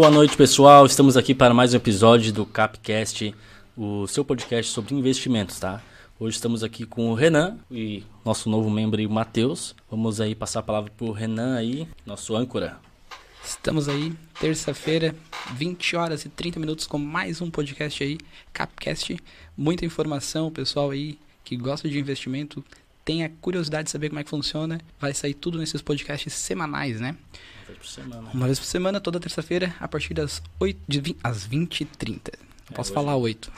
Boa noite, pessoal. Estamos aqui para mais um episódio do Capcast, o seu podcast sobre investimentos, tá? Hoje estamos aqui com o Renan e nosso novo membro, o Matheus. Vamos aí passar a palavra para o Renan aí, nosso âncora. Estamos aí, terça-feira, 20 horas e 30 minutos com mais um podcast aí, Capcast. Muita informação, pessoal aí que gosta de investimento, tem a curiosidade de saber como é que funciona, vai sair tudo nesses podcasts semanais, né? Uma vez por semana. Uma vez por semana, toda terça-feira, a partir das 8, de 20, às 20h30. Não posso hoje- falar 8.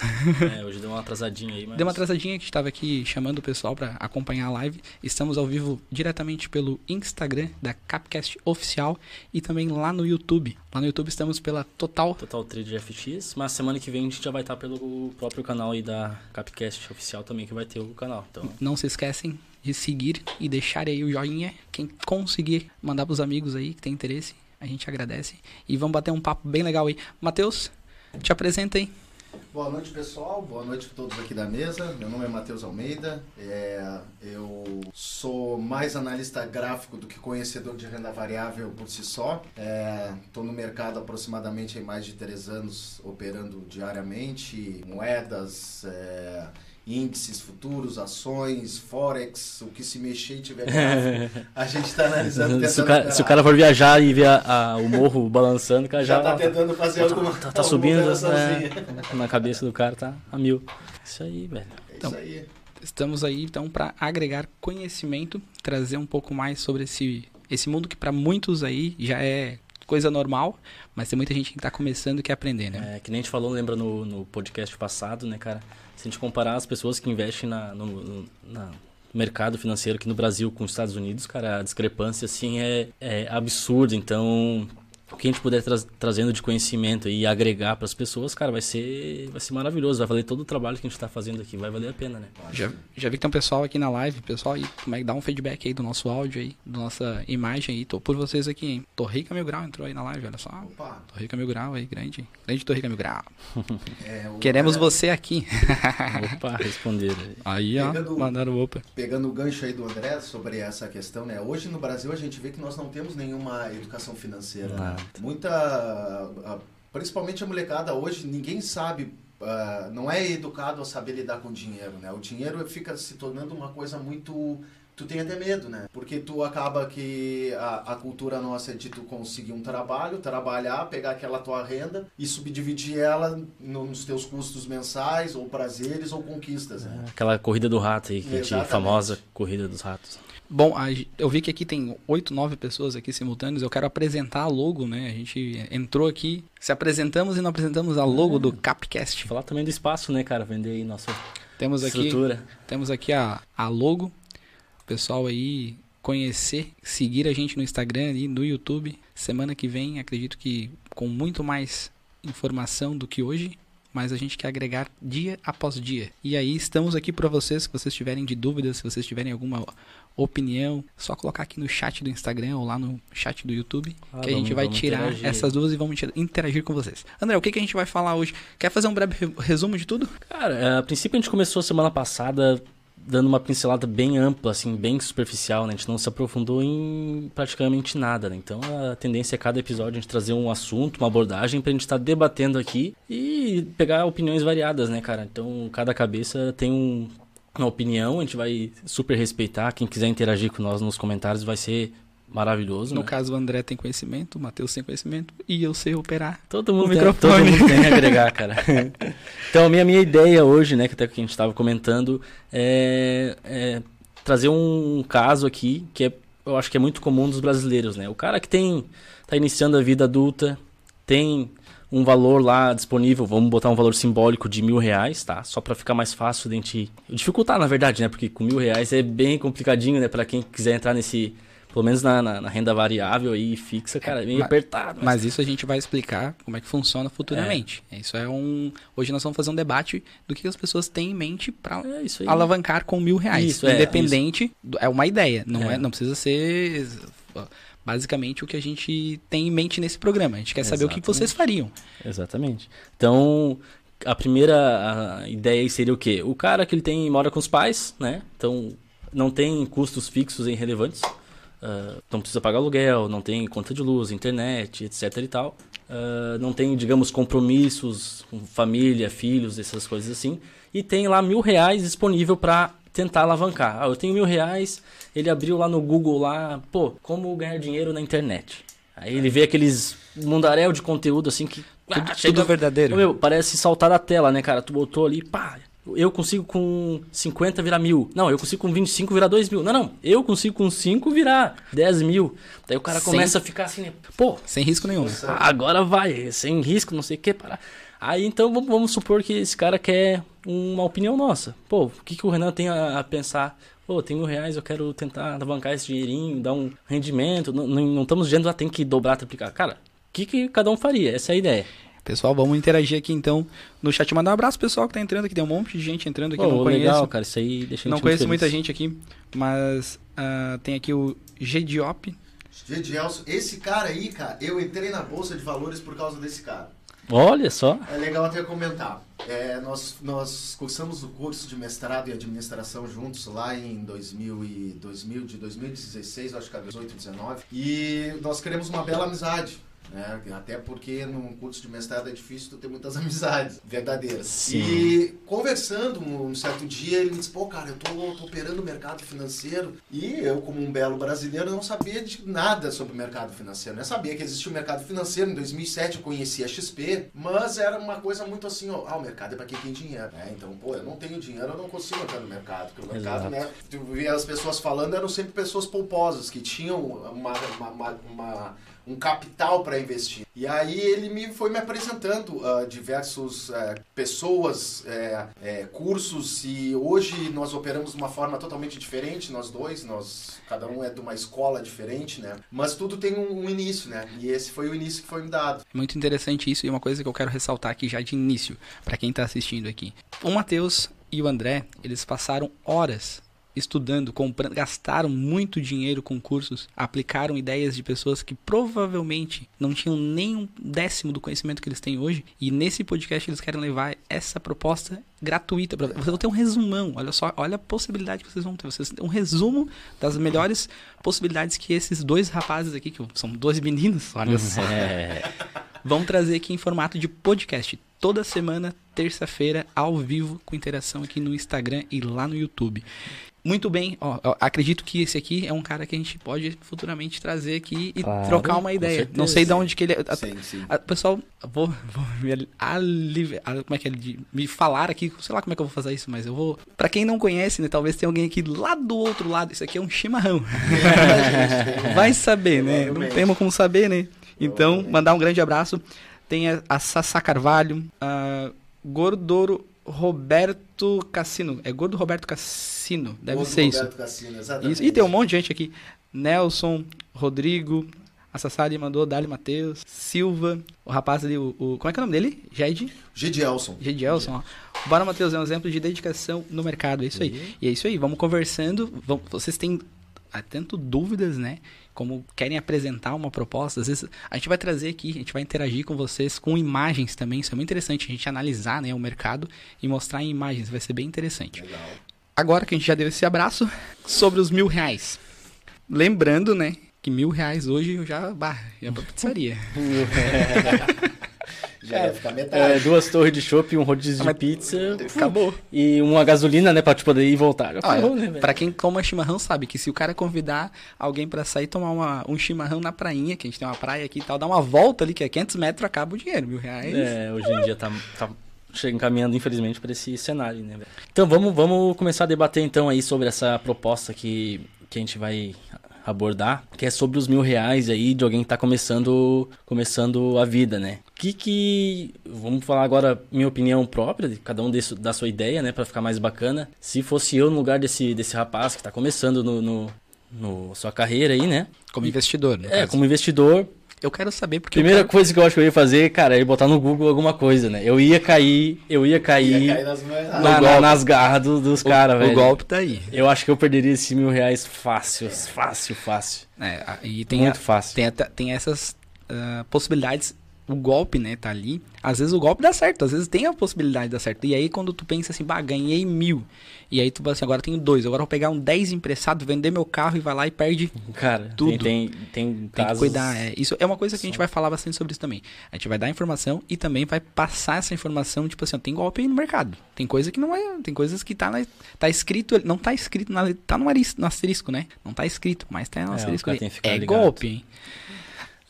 É, hoje deu uma atrasadinha aí, mas... Deu uma atrasadinha que estava aqui chamando o pessoal para acompanhar a live. Estamos ao vivo diretamente pelo Instagram da Capcast Oficial e também lá no YouTube. Lá no YouTube estamos pela Total. Total Trade FX, mas semana que vem a gente já vai estar pelo próprio canal aí da Capcast oficial também, que vai ter o canal. Então, Não se esquecem de seguir e deixar aí o joinha. Quem conseguir mandar pros amigos aí que tem interesse, a gente agradece. E vamos bater um papo bem legal aí. Matheus, te apresenta aí. Boa noite, pessoal. Boa noite a todos aqui da mesa. Meu nome é Matheus Almeida. É, eu sou mais analista gráfico do que conhecedor de renda variável por si só. Estou no mercado aproximadamente há mais de três anos, operando diariamente moedas, é, índices futuros, ações, forex, o que se mexer e tiver gráfico, a gente está analisando. se, o cara, se o cara for viajar e ver a- a- o morro balançando, o cara já, já está tentando fazer alguma tá, tá, tá alguma subindo né, na cabeça do cara, tá a mil. Isso aí, velho. É Então, isso aí. Estamos aí então para agregar conhecimento, trazer um pouco mais sobre esse, esse mundo que para muitos aí já é coisa normal, mas tem muita gente que está começando e quer aprender, né? É, que nem a gente falou, lembra no, no podcast passado, né, cara? Se a gente comparar as pessoas que investem na, no, no- mercado financeiro aqui no Brasil com os Estados Unidos, cara, a discrepância, assim, é, é absurda. Então, o que a gente puder tra trazendo de conhecimento e agregar para as pessoas, cara, vai ser, vai ser maravilhoso. Vai valer todo o trabalho que a gente está fazendo aqui, vai valer a pena, né? Já, já vi que tem um pessoal aqui na live, pessoal, aí, como é que dá um feedback aí do nosso áudio aí, da nossa imagem aí. Tô por vocês aqui, hein? Torrica Mil Grau entrou aí na live, olha só. Opa, Torrica Mil Grau aí, grande. Grande Torrica Mil Grau. é, o- Queremos é, você aqui. Opa, responder. Aí, ó, Pegando- mandaram opa. Pegando o gancho aí do André sobre essa questão, né? Hoje no Brasil a gente vê que nós não temos nenhuma educação financeira. né? Nada. Muita, principalmente a molecada hoje, ninguém sabe, ah, não é educado a saber lidar com dinheiro, né? O dinheiro fica se tornando uma coisa muito Tu tem até medo, né? Porque tu acaba que a, a cultura nossa é de tu conseguir um trabalho, trabalhar, pegar aquela tua renda e subdividir ela nos teus custos mensais, ou prazeres, ou conquistas, né? Aquela corrida do rato aí, que famosa corrida dos ratos. Bom, eu vi que aqui tem oito, nove pessoas aqui simultâneas. Eu quero apresentar a logo, né? A gente entrou aqui, se apresentamos e não apresentamos a logo do Capcast. Falar também do espaço, né, cara? Vender aí nossa Temos aqui, estrutura. temos aqui a, a logo. O pessoal aí conhecer, seguir a gente no Instagram e no YouTube. Semana que vem, acredito que com muito mais informação do que hoje, mas a gente quer agregar dia após dia. E aí estamos aqui para vocês, se vocês tiverem de dúvidas, se vocês tiverem alguma opinião, só colocar aqui no chat do Instagram ou lá no chat do YouTube, Ah, que a gente vamos- vai vamos tirar interagir. essas dúvidas e vamos inter- interagir com vocês. André, o que, que a gente vai falar hoje? Quer fazer um breve re- resumo de tudo? Cara, a princípio a gente começou semana passada dando uma pincelada bem ampla, assim, bem superficial, né? A gente não se aprofundou em praticamente nada, né? Então a tendência é cada episódio a gente trazer um assunto, uma abordagem pra gente estar debatendo aqui e pegar opiniões variadas, né, cara? Então cada cabeça tem um- uma opinião, a gente vai super respeitar. Quem quiser interagir com nós nos comentários vai ser maravilhoso, No né? caso, o André tem conhecimento, o Matheus tem conhecimento e eu sei operar. Todo mundo, O tem, microfone. todo mundo tem a agregar, cara. então, a minha, minha ideia hoje, né, que até que a gente estava comentando, é, é trazer um caso aqui que é, eu acho que é muito comum dos brasileiros, né? O cara que tem tá iniciando a vida adulta, tem um valor lá disponível, vamos botar um valor simbólico de mil reais, tá? Só para ficar mais fácil de a gente dificultar, na verdade, né? Porque com mil reais é bem complicadinho, né? Para quem quiser entrar nesse, pelo menos na, na- na renda variável aí fixa, cara, é bem mas- apertado. Mas isso a gente vai explicar como é que funciona futuramente. Isso é um. Hoje nós vamos fazer um debate do que as pessoas têm em mente para É isso alavancar com mil reais. Isso, é, Independente. do- É, uma ideia. Não, é. É. não precisa ser. Basicamente o que a gente tem em mente nesse programa. A gente quer saber o que vocês fariam. Exatamente. Então, a primeira ideia seria o quê? O cara que ele tem mora com os pais, né? Então, não tem custos fixos e irrelevantes. Ah, não precisa pagar aluguel, não tem conta de luz, internet, etc e tal. uh, não tem, digamos, compromissos com família, filhos, essas coisas assim, e tem lá mil reais disponível para tentar alavancar. Ah, eu tenho mil reais, ele abriu lá no Google lá, pô, como ganhar dinheiro na internet. Aí ele vê aqueles mundaréu de conteúdo assim que. Tudo, ah, chega, tudo verdadeiro. Meu, parece saltar da tela, né, cara? Tu botou ali, pá, eu consigo com 50 virar mil. Não, eu consigo com 25 virar 2 mil. Não, não, eu consigo com 5 virar 10 mil. Daí o cara sem, começa a ficar assim, né? Pô. Sem risco nenhum. Agora vai, sem risco, não sei o que, parar. Aí então vamos, supor que esse cara quer uma opinião nossa. Pô, o que, que o Renan tem a, a pensar? Pô, tem mil reais, eu quero tentar alavancar esse dinheirinho, dar um rendimento. Não, não, não estamos dizendo, ah, tem que dobrar, triplicar. Cara, o que, que cada um faria? Essa é a ideia. Pessoal, vamos interagir aqui então no chat. Mandar um abraço pessoal que tá entrando aqui. Tem um monte de gente entrando aqui. Pô, não conheço. legal, cara. Isso aí deixa Não conheço muita gente aqui, mas uh, tem aqui o G Diop. G Gelson. Esse cara aí, cara, eu entrei na Bolsa de Valores por causa desse cara. Olha só. É legal até comentar. É, nós, nós cursamos o curso de mestrado e administração juntos lá em 2000 e 2000, de 2016, acho que é 18, 19. E nós queremos uma bela amizade. Né? Até porque num curso de mestrado é difícil tu ter muitas amizades verdadeiras. Sim. E conversando um certo dia, ele me disse: pô, cara, eu tô, tô operando o mercado financeiro e eu, como um belo brasileiro, não sabia de nada sobre o mercado financeiro. Eu sabia que existia o mercado financeiro. Em 2007 eu conhecia a XP, mas era uma coisa muito assim: ó, ah, o mercado é para quem tem dinheiro. Né? Então, pô, eu não tenho dinheiro, eu não consigo entrar no mercado. Porque o mercado, Exato. né? Tu via as pessoas falando, eram sempre pessoas pomposas, que tinham uma, uma, uma, uma um capital para investir. E aí ele me foi me apresentando uh, diversos uh, pessoas, uh, cursos e hoje nós operamos de uma forma totalmente diferente, nós dois, nós cada um é de uma escola diferente, né? Mas tudo tem um, um início, né? E esse foi o início que foi me dado. Muito interessante isso e uma coisa que eu quero ressaltar aqui já de início para quem está assistindo aqui. O Matheus e o André, eles passaram horas estudando, comprando, gastaram muito dinheiro com cursos, aplicaram ideias de pessoas que provavelmente não tinham nem um décimo do conhecimento que eles têm hoje. E nesse podcast eles querem levar essa proposta gratuita para vocês vão ter um resumão. Olha só, olha a possibilidade que vocês vão ter. Vocês um resumo das melhores possibilidades que esses dois rapazes aqui, que são dois meninos, olha só, é. vão trazer aqui em formato de podcast toda semana, terça-feira, ao vivo, com interação aqui no Instagram e lá no YouTube. Muito bem, ó, acredito que esse aqui é um cara que a gente pode futuramente trazer aqui e claro, trocar uma ideia. Não sei de onde que ele. A, sim, sim. A, pessoal, vou, vou me, alive, como é que é, me falar aqui, sei lá como é que eu vou fazer isso, mas eu vou. Para quem não conhece, né, talvez tenha alguém aqui lá do outro lado. Isso aqui é um chimarrão. Vai saber, né? Não temos como saber, né? Então, mandar um grande abraço. Tem a, a Sassá Carvalho, a Gordoro Roberto Cassino. É Gordo Roberto Cassino, deve Gordo ser Roberto isso. Cassino, exatamente. Isso. E tem um monte de gente aqui. Nelson, Rodrigo, a Sassari mandou, Dali Matheus, Silva, o rapaz ali, o, o, Como é que é o nome dele? Jed? Gedielson. Gedielson, ó. Bora Matheus é um exemplo de dedicação no mercado, é isso aí. Uhum. E é isso aí, vamos conversando. Vamos, vocês têm tanto dúvidas, né? Como querem apresentar uma proposta, às vezes a gente vai trazer aqui, a gente vai interagir com vocês com imagens também. Isso é muito interessante, a gente analisar né, o mercado e mostrar em imagens, vai ser bem interessante. Legal. Agora que a gente já deu esse abraço, sobre os mil reais. Lembrando, né, que mil reais hoje eu já, bah, ia pra pizzaria. Já é, ia ficar metade. É, duas torres de chopp, um rodízio de pizza. Acabou. E uma gasolina, né, pra te poder ir e voltar. Acabou, né, pra quem coma chimarrão sabe que se o cara convidar alguém pra sair tomar uma, um chimarrão na prainha, que a gente tem uma praia aqui e tal, dar uma volta ali, que é 500 metros, acaba o dinheiro, mil reais. É, hoje em dia tá, tá chega encaminhando, infelizmente, para esse cenário, né? Então vamos, vamos começar a debater então aí sobre essa proposta que, que a gente vai abordar, que é sobre os mil reais aí de alguém que tá começando, começando a vida, né? Que que... Vamos falar agora minha opinião própria, de cada um desse, da sua ideia, né? para ficar mais bacana. Se fosse eu no lugar desse, desse rapaz que tá começando no, no, no sua carreira aí, né? Como investidor, né? É, como investidor, eu quero saber porque. Primeira quero... coisa que eu acho que eu ia fazer, cara, é botar no Google alguma coisa, né? Eu ia cair, eu ia cair, ia cair nas, na, na, nas garras do, dos caras, velho. O golpe tá aí. Eu acho que eu perderia esses mil reais fácil, é. fácil, fácil. É, e tem Muito a, fácil. Tem, tem essas uh, possibilidades o golpe, né, tá ali. Às vezes o golpe dá certo, às vezes tem a possibilidade de dar certo. E aí quando tu pensa assim, bah, ganhei mil. E aí tu fala assim, agora tenho dois, agora vou pegar um 10 emprestado, vender meu carro e vai lá e perde Cara, tudo. tem, tem, tem, Tem que cuidar. É. Isso é uma coisa que a gente vai falar bastante sobre isso também. A gente vai dar informação e também vai passar essa informação, tipo assim, ó, tem golpe aí no mercado. Tem coisa que não é. Tem coisas que tá, na, tá escrito. Não tá escrito na, tá no, aris- no asterisco, né? Não tá escrito, mas tá no É, asterisco É ligado. golpe, hein?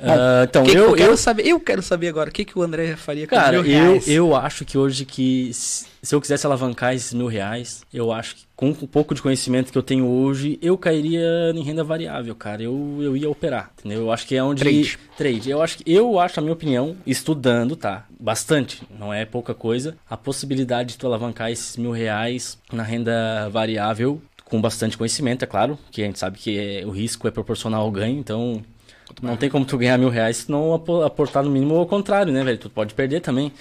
Ah, então, Que que eu, eu, quero eu, saber. Eu quero saber agora o que, que o André faria com cara, mil eu, reais. eu acho que hoje que se se eu quisesse alavancar esses mil reais, eu acho que com um pouco de conhecimento que eu tenho hoje, eu cairia em renda variável, cara. Eu, eu ia operar, entendeu? Eu acho que é onde... Trade. Trade. Eu acho que, eu acho, a minha opinião, estudando, tá? Bastante, não é pouca coisa. A possibilidade de tu alavancar esses mil reais na renda variável com bastante conhecimento, é claro, que a gente sabe que é- o risco é proporcional ao ganho, então não tem como tu ganhar mil reais se não apo- aportar no mínimo ou ao contrário, né, velho? Tu pode perder também.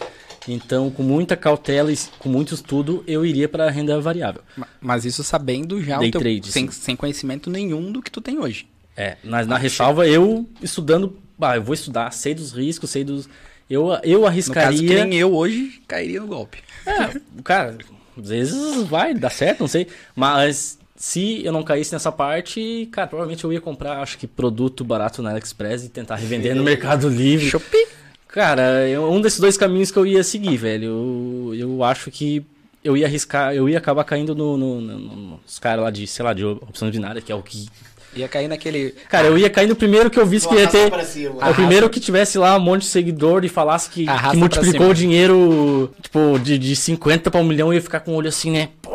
Então, com muita cautela e com muito estudo, eu iria para renda variável. Ma- Mas isso sabendo já Day o teu, trade, sem, sem conhecimento nenhum do que tu tem hoje. É, na, na ressalva, eu estudando, bah, eu vou estudar, sei dos riscos, sei dos. Eu, eu No caso, que arriscaria. nem eu hoje cairia no golpe. É, cara, às vezes vai, dá certo, não sei. Mas se eu não caísse nessa parte, cara, provavelmente eu ia comprar, acho que produto barato na AliExpress e tentar revender no Mercado Livre. Shopee. Cara, eu- um desses dois caminhos que eu ia seguir, velho. Eu, eu acho que eu ia arriscar, eu ia acabar caindo no, no- no- no- nos caras lá de, sei lá, de opção binária, que é o que. Ia cair naquele. Cara, eu ia cair no primeiro que eu visse que ia ter. É o primeiro que tivesse lá um monte de seguidor e falasse que, que multiplicou o dinheiro, tipo, de, de 50 pra um milhão, eu ia ficar com o olho assim, né? Pô,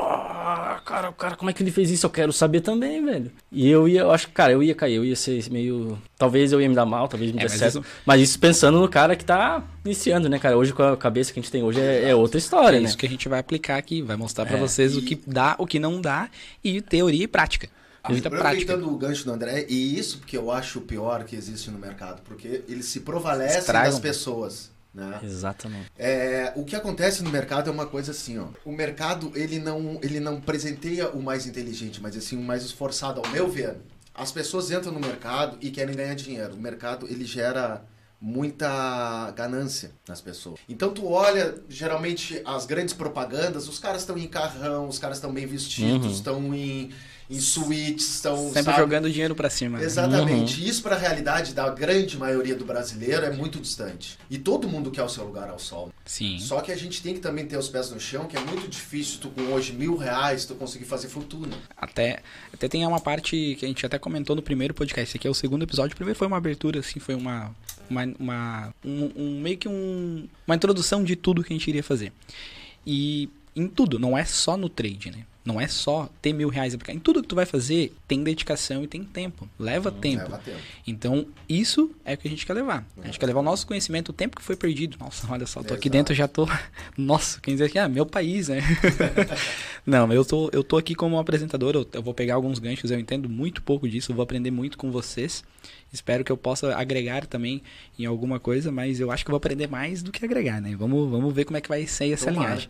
cara, cara, como é que ele fez isso? Eu quero saber também, velho. E eu ia, eu acho que, cara, eu ia cair, eu ia ser meio. Talvez eu ia me dar mal, talvez me É, desse certo. isso- Mas isso pensando no cara que tá iniciando, né, cara? Hoje com a cabeça que a gente tem hoje é, é outra história, É né? isso que a gente vai aplicar aqui, vai mostrar pra É, vocês o e- que dá, o que não dá e teoria e prática. Muita prática. Aproveitando o gancho do André, e isso porque eu acho o pior que existe no mercado, porque eles se prevalecem Estragam. das pessoas. Né? Exatamente. É, o que acontece no mercado é uma coisa assim, ó. O mercado ele não, ele não presenteia o mais inteligente, mas assim o mais esforçado, ao meu ver. As pessoas entram no mercado e querem ganhar dinheiro. O mercado ele gera muita ganância nas pessoas. Então tu olha, geralmente as grandes propagandas, os caras estão em carrão, os caras estão bem vestidos, Uhum. estão em, em suítes, estão Sempre sabe? jogando dinheiro pra cima. né? Exatamente. Isso para a realidade da grande maioria do brasileiro é muito distante. E todo mundo quer o seu lugar ao sol. Sim. Só que a gente tem que também ter os pés no chão, que é muito difícil tu com hoje mil reais tu conseguir fazer fortuna. Até, até tem uma parte que a gente até comentou no primeiro podcast. Esse aqui é o segundo episódio. O primeiro foi uma abertura, assim, foi uma. uma, uma um, um- meio que um, uma introdução de tudo que a gente iria fazer. E em tudo, não é só no trade, né? Não é só ter mil reais aplicar. Em tudo que tu vai fazer, tem dedicação e tem tempo. Leva tempo. Leva tempo. Então, isso é o que a gente quer levar. A gente quer levar o nosso conhecimento, o tempo que foi perdido. Nossa, olha só, tô aqui Exato. dentro, já tô. Nossa, quem dizer que ah, meu país, né? Não, eu tô, eu tô aqui como apresentador, eu, eu vou pegar alguns ganchos, eu entendo muito pouco disso, eu vou aprender muito com vocês. Espero que eu possa agregar também em alguma coisa, mas eu acho que eu vou aprender mais do que agregar, né? Vamos, vamos ver como é que vai ser essa Tomara. linhagem.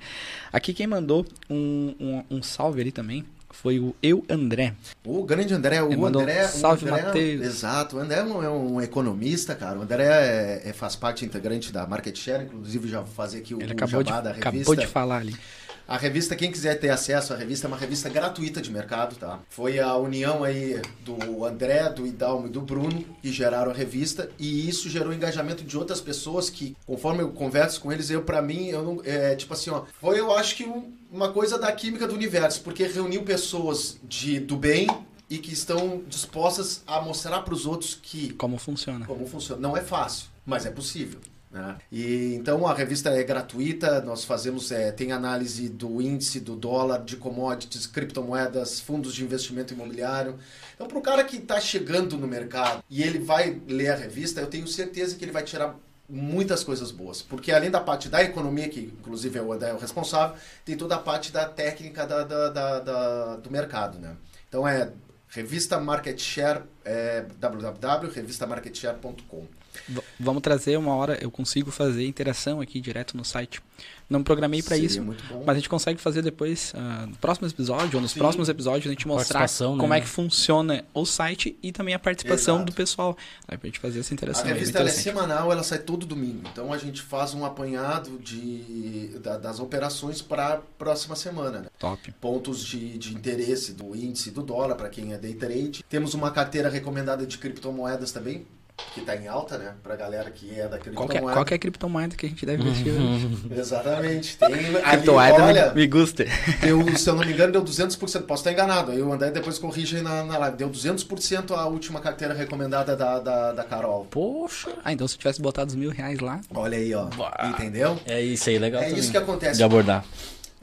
Aqui quem mandou um, um, um salve ali também foi o Eu André. O grande André, o Ele André. salve, André Matheus. Exato, o André é um, é um economista, cara. O André é- é- faz parte integrante da Market Share, inclusive já vou fazer aqui o, Ele o acabou de, jabá da revista. acabou de falar ali. A revista, quem quiser ter acesso à revista, é uma revista gratuita de mercado, tá? Foi a união aí do André, do Idalmo e do Bruno que geraram a revista e isso gerou engajamento de outras pessoas que, conforme eu converso com eles, eu para mim, eu não, é tipo assim, ó, foi eu acho que um- uma coisa da química do universo, porque reuniu pessoas de do bem e que estão dispostas a mostrar para os outros que Como funciona. como funciona. Não é fácil, mas é possível. Né? E então a revista é gratuita, nós fazemos é, tem análise do índice do dólar, de commodities, criptomoedas, fundos de investimento imobiliário. Então para o cara que está chegando no mercado e ele vai ler a revista, eu tenho certeza que ele vai tirar muitas coisas boas, porque além da parte da economia, que inclusive é o André o responsável, tem toda a parte da técnica da, da- da- da- do mercado, né? Então é revista Market Share é www.revistamarketshare.com. V- vamos trazer uma hora, eu consigo fazer interação aqui direto no site. Não programei para isso, mas a gente consegue fazer depois, ah, no próximo episódio ou nos Sim. próximos episódios, a gente mostrar Participação, como né? é que funciona o site e também a participação Exato. do pessoal. Aí pra gente fazer essa A interação. aí, bem revista é interessante. semanal, ela sai todo domingo. Então a gente faz um apanhado de, da- das operações para a próxima semana. Né? Top. Pontos de, de interesse do índice do dólar para quem é day trade. Temos uma carteira recomendada de criptomoedas também, que está em alta, né? Para galera que é da Qual que é, criptomoeda. qual que é a criptomoeda que a gente deve investir hoje? Exatamente. Tem ali, Criptomoeda olha, me, me gusta. deu, se eu não me engano, deu 200%. Posso estar enganado. Aí o André depois corrige aí na, na live. Deu 200% a última carteira recomendada da, da, da Carol. Poxa. Ah, então se eu tivesse botado os mil reais lá, Olha aí, ó. Entendeu? É isso aí, legal É também. isso que acontece. De abordar.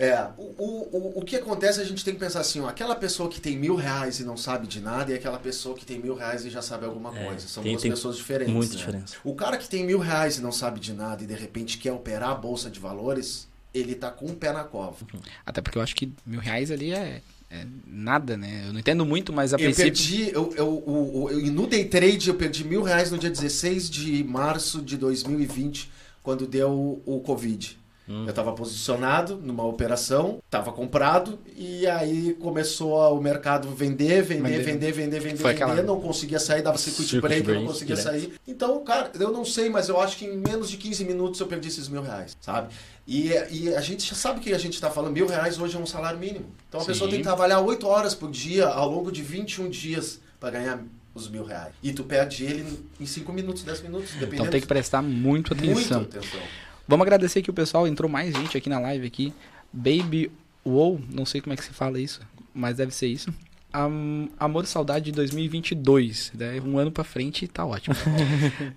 É, o, o, o, o que acontece a gente tem que pensar assim, ó, aquela pessoa que tem mil reais e não sabe de nada e aquela pessoa que tem mil reais e já sabe alguma É, coisa. São tem- duas tem pessoas diferentes. muita né? diferença. O cara que tem mil reais e não sabe de nada e de repente quer operar a bolsa de valores, ele tá com um pé na cova. até porque eu acho que mil reais ali é, é nada, né? Eu não entendo muito, mas a Eu princípio. perdi, eu, eu, o- o- eu- no day trade eu perdi mil reais no dia 16 de março de 2020, quando deu o, o Covid. Hum. Eu estava posicionado numa operação, estava comprado, e aí começou a- o mercado vender, vender, Vender. vender, vender, vender, vender, aquela- não conseguia sair, dava circuit, Circuit break, eu não break, conseguia direto. sair. Então, cara, eu não sei, mas eu acho que em menos de 15 minutos eu perdi esses mil reais, sabe? E, e a gente já sabe que a gente está falando, mil reais hoje é um salário mínimo. Então a Sim. pessoa tem que trabalhar 8 horas por dia ao longo de 21 dias para ganhar os mil reais. E tu perde ele em 5 minutos, 10 minutos, dependendo. Então tem que prestar muito atenção. Muito atenção. Vamos agradecer que o pessoal entrou mais gente aqui na live aqui. Baby Wow, não sei como é que se fala isso, mas deve ser isso. Am- Amor e Saudade de 2022, né? um ano pra frente tá ótimo.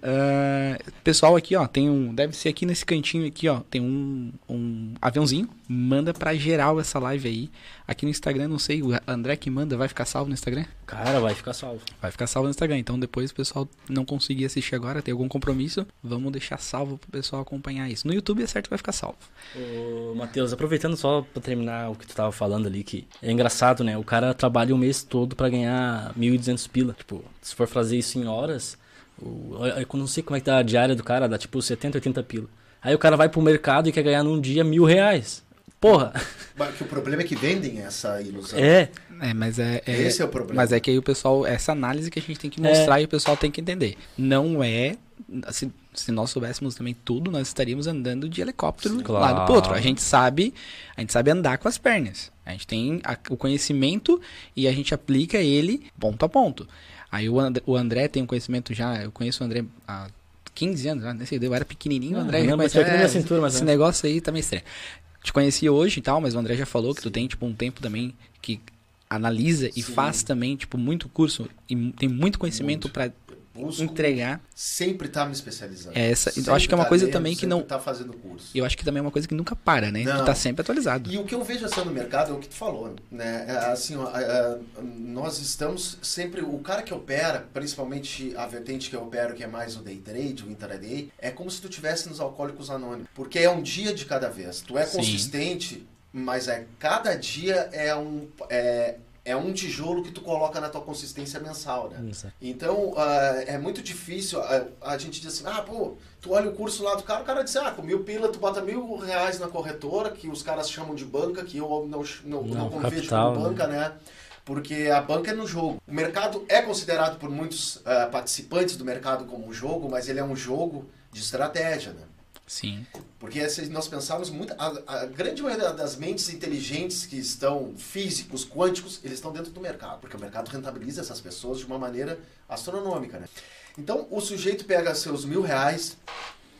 Ah, pessoal aqui, ó, tem um, deve ser aqui nesse cantinho aqui, ó, tem um, um aviãozinho, manda pra geral essa live aí. Aqui no Instagram, não sei, o André que manda, vai ficar salvo no Instagram? Cara, vai ficar salvo. Vai ficar salvo no Instagram. Então depois o pessoal não conseguir assistir agora, tem algum compromisso, vamos deixar salvo pro pessoal acompanhar isso. No YouTube é certo que vai ficar salvo. Ô, Matheus, aproveitando só pra terminar o que tu tava falando ali, que é engraçado, né? O cara trabalha o mês todo pra ganhar 1.200 pila. Tipo, se for fazer isso em horas, eu não sei como é que dá a diária do cara, dá tipo 70, 80 pila. Aí o cara vai pro mercado e quer ganhar num dia mil reais. Porra! Mas que o problema é que vendem essa ilusão. É, É, mas é, é- Esse é o problema. mas é que aí o pessoal, essa análise que a gente tem que mostrar e o pessoal tem que entender. Não é, se, se nós soubéssemos também tudo, nós estaríamos andando de helicóptero Sim, de um lado pro outro. A gente sabe, a gente sabe andar com as pernas. A gente tem a- o conhecimento e a gente aplica ele ponto a ponto. Aí o André, o André tem um conhecimento já, eu conheço o André há 15 anos, sei, eu era pequenininho, o Ah, André já conhecia, na minha "É, cintura, mas esse é." negócio aí tá meio estranho. Te conheci hoje e tal, mas o André já falou que tu tem, tipo, um tempo também que analisa e Sim. faz também, tipo, muito curso e tem muito conhecimento Muito. Busco entregar. sempre tá me especializando. É essa- eu Sempre acho que é uma tá coisa lendo, também que não- tá fazendo curso. Eu acho que também é uma coisa que nunca para, né? Tu Não. tá sempre atualizado. E o que eu vejo assim no mercado é o que tu falou, né? É, Assim, ó, é, nós estamos sempre o cara que opera, principalmente a vertente que eu opero, que é mais o day trade, o intraday, é como se tu tivesse nos alcoólicos anônimos, porque é um dia de cada vez. Tu é Sim. consistente, mas é cada dia é um é, é um tijolo que tu coloca na tua consistência mensal, né? Exato. Então, ah, é muito difícil ah, a, gente diz assim, ah, pô, tu olha o curso lá do cara, o cara diz, ah, com mil pila tu bota mil reais na corretora, que os caras chamam de banca, que eu não, não, não, Não, convejo capital, como banca, né? Porque a banca é no jogo. O mercado é considerado por muitos ah, participantes do mercado como um jogo, mas ele é um jogo de estratégia, né? Sim. Porque se nós pensarmos muito, a, a grande maioria das mentes inteligentes que estão físicos, quânticos, eles estão dentro do mercado, porque o mercado rentabiliza essas pessoas de uma maneira astronômica, né? Então o sujeito pega seus mil reais,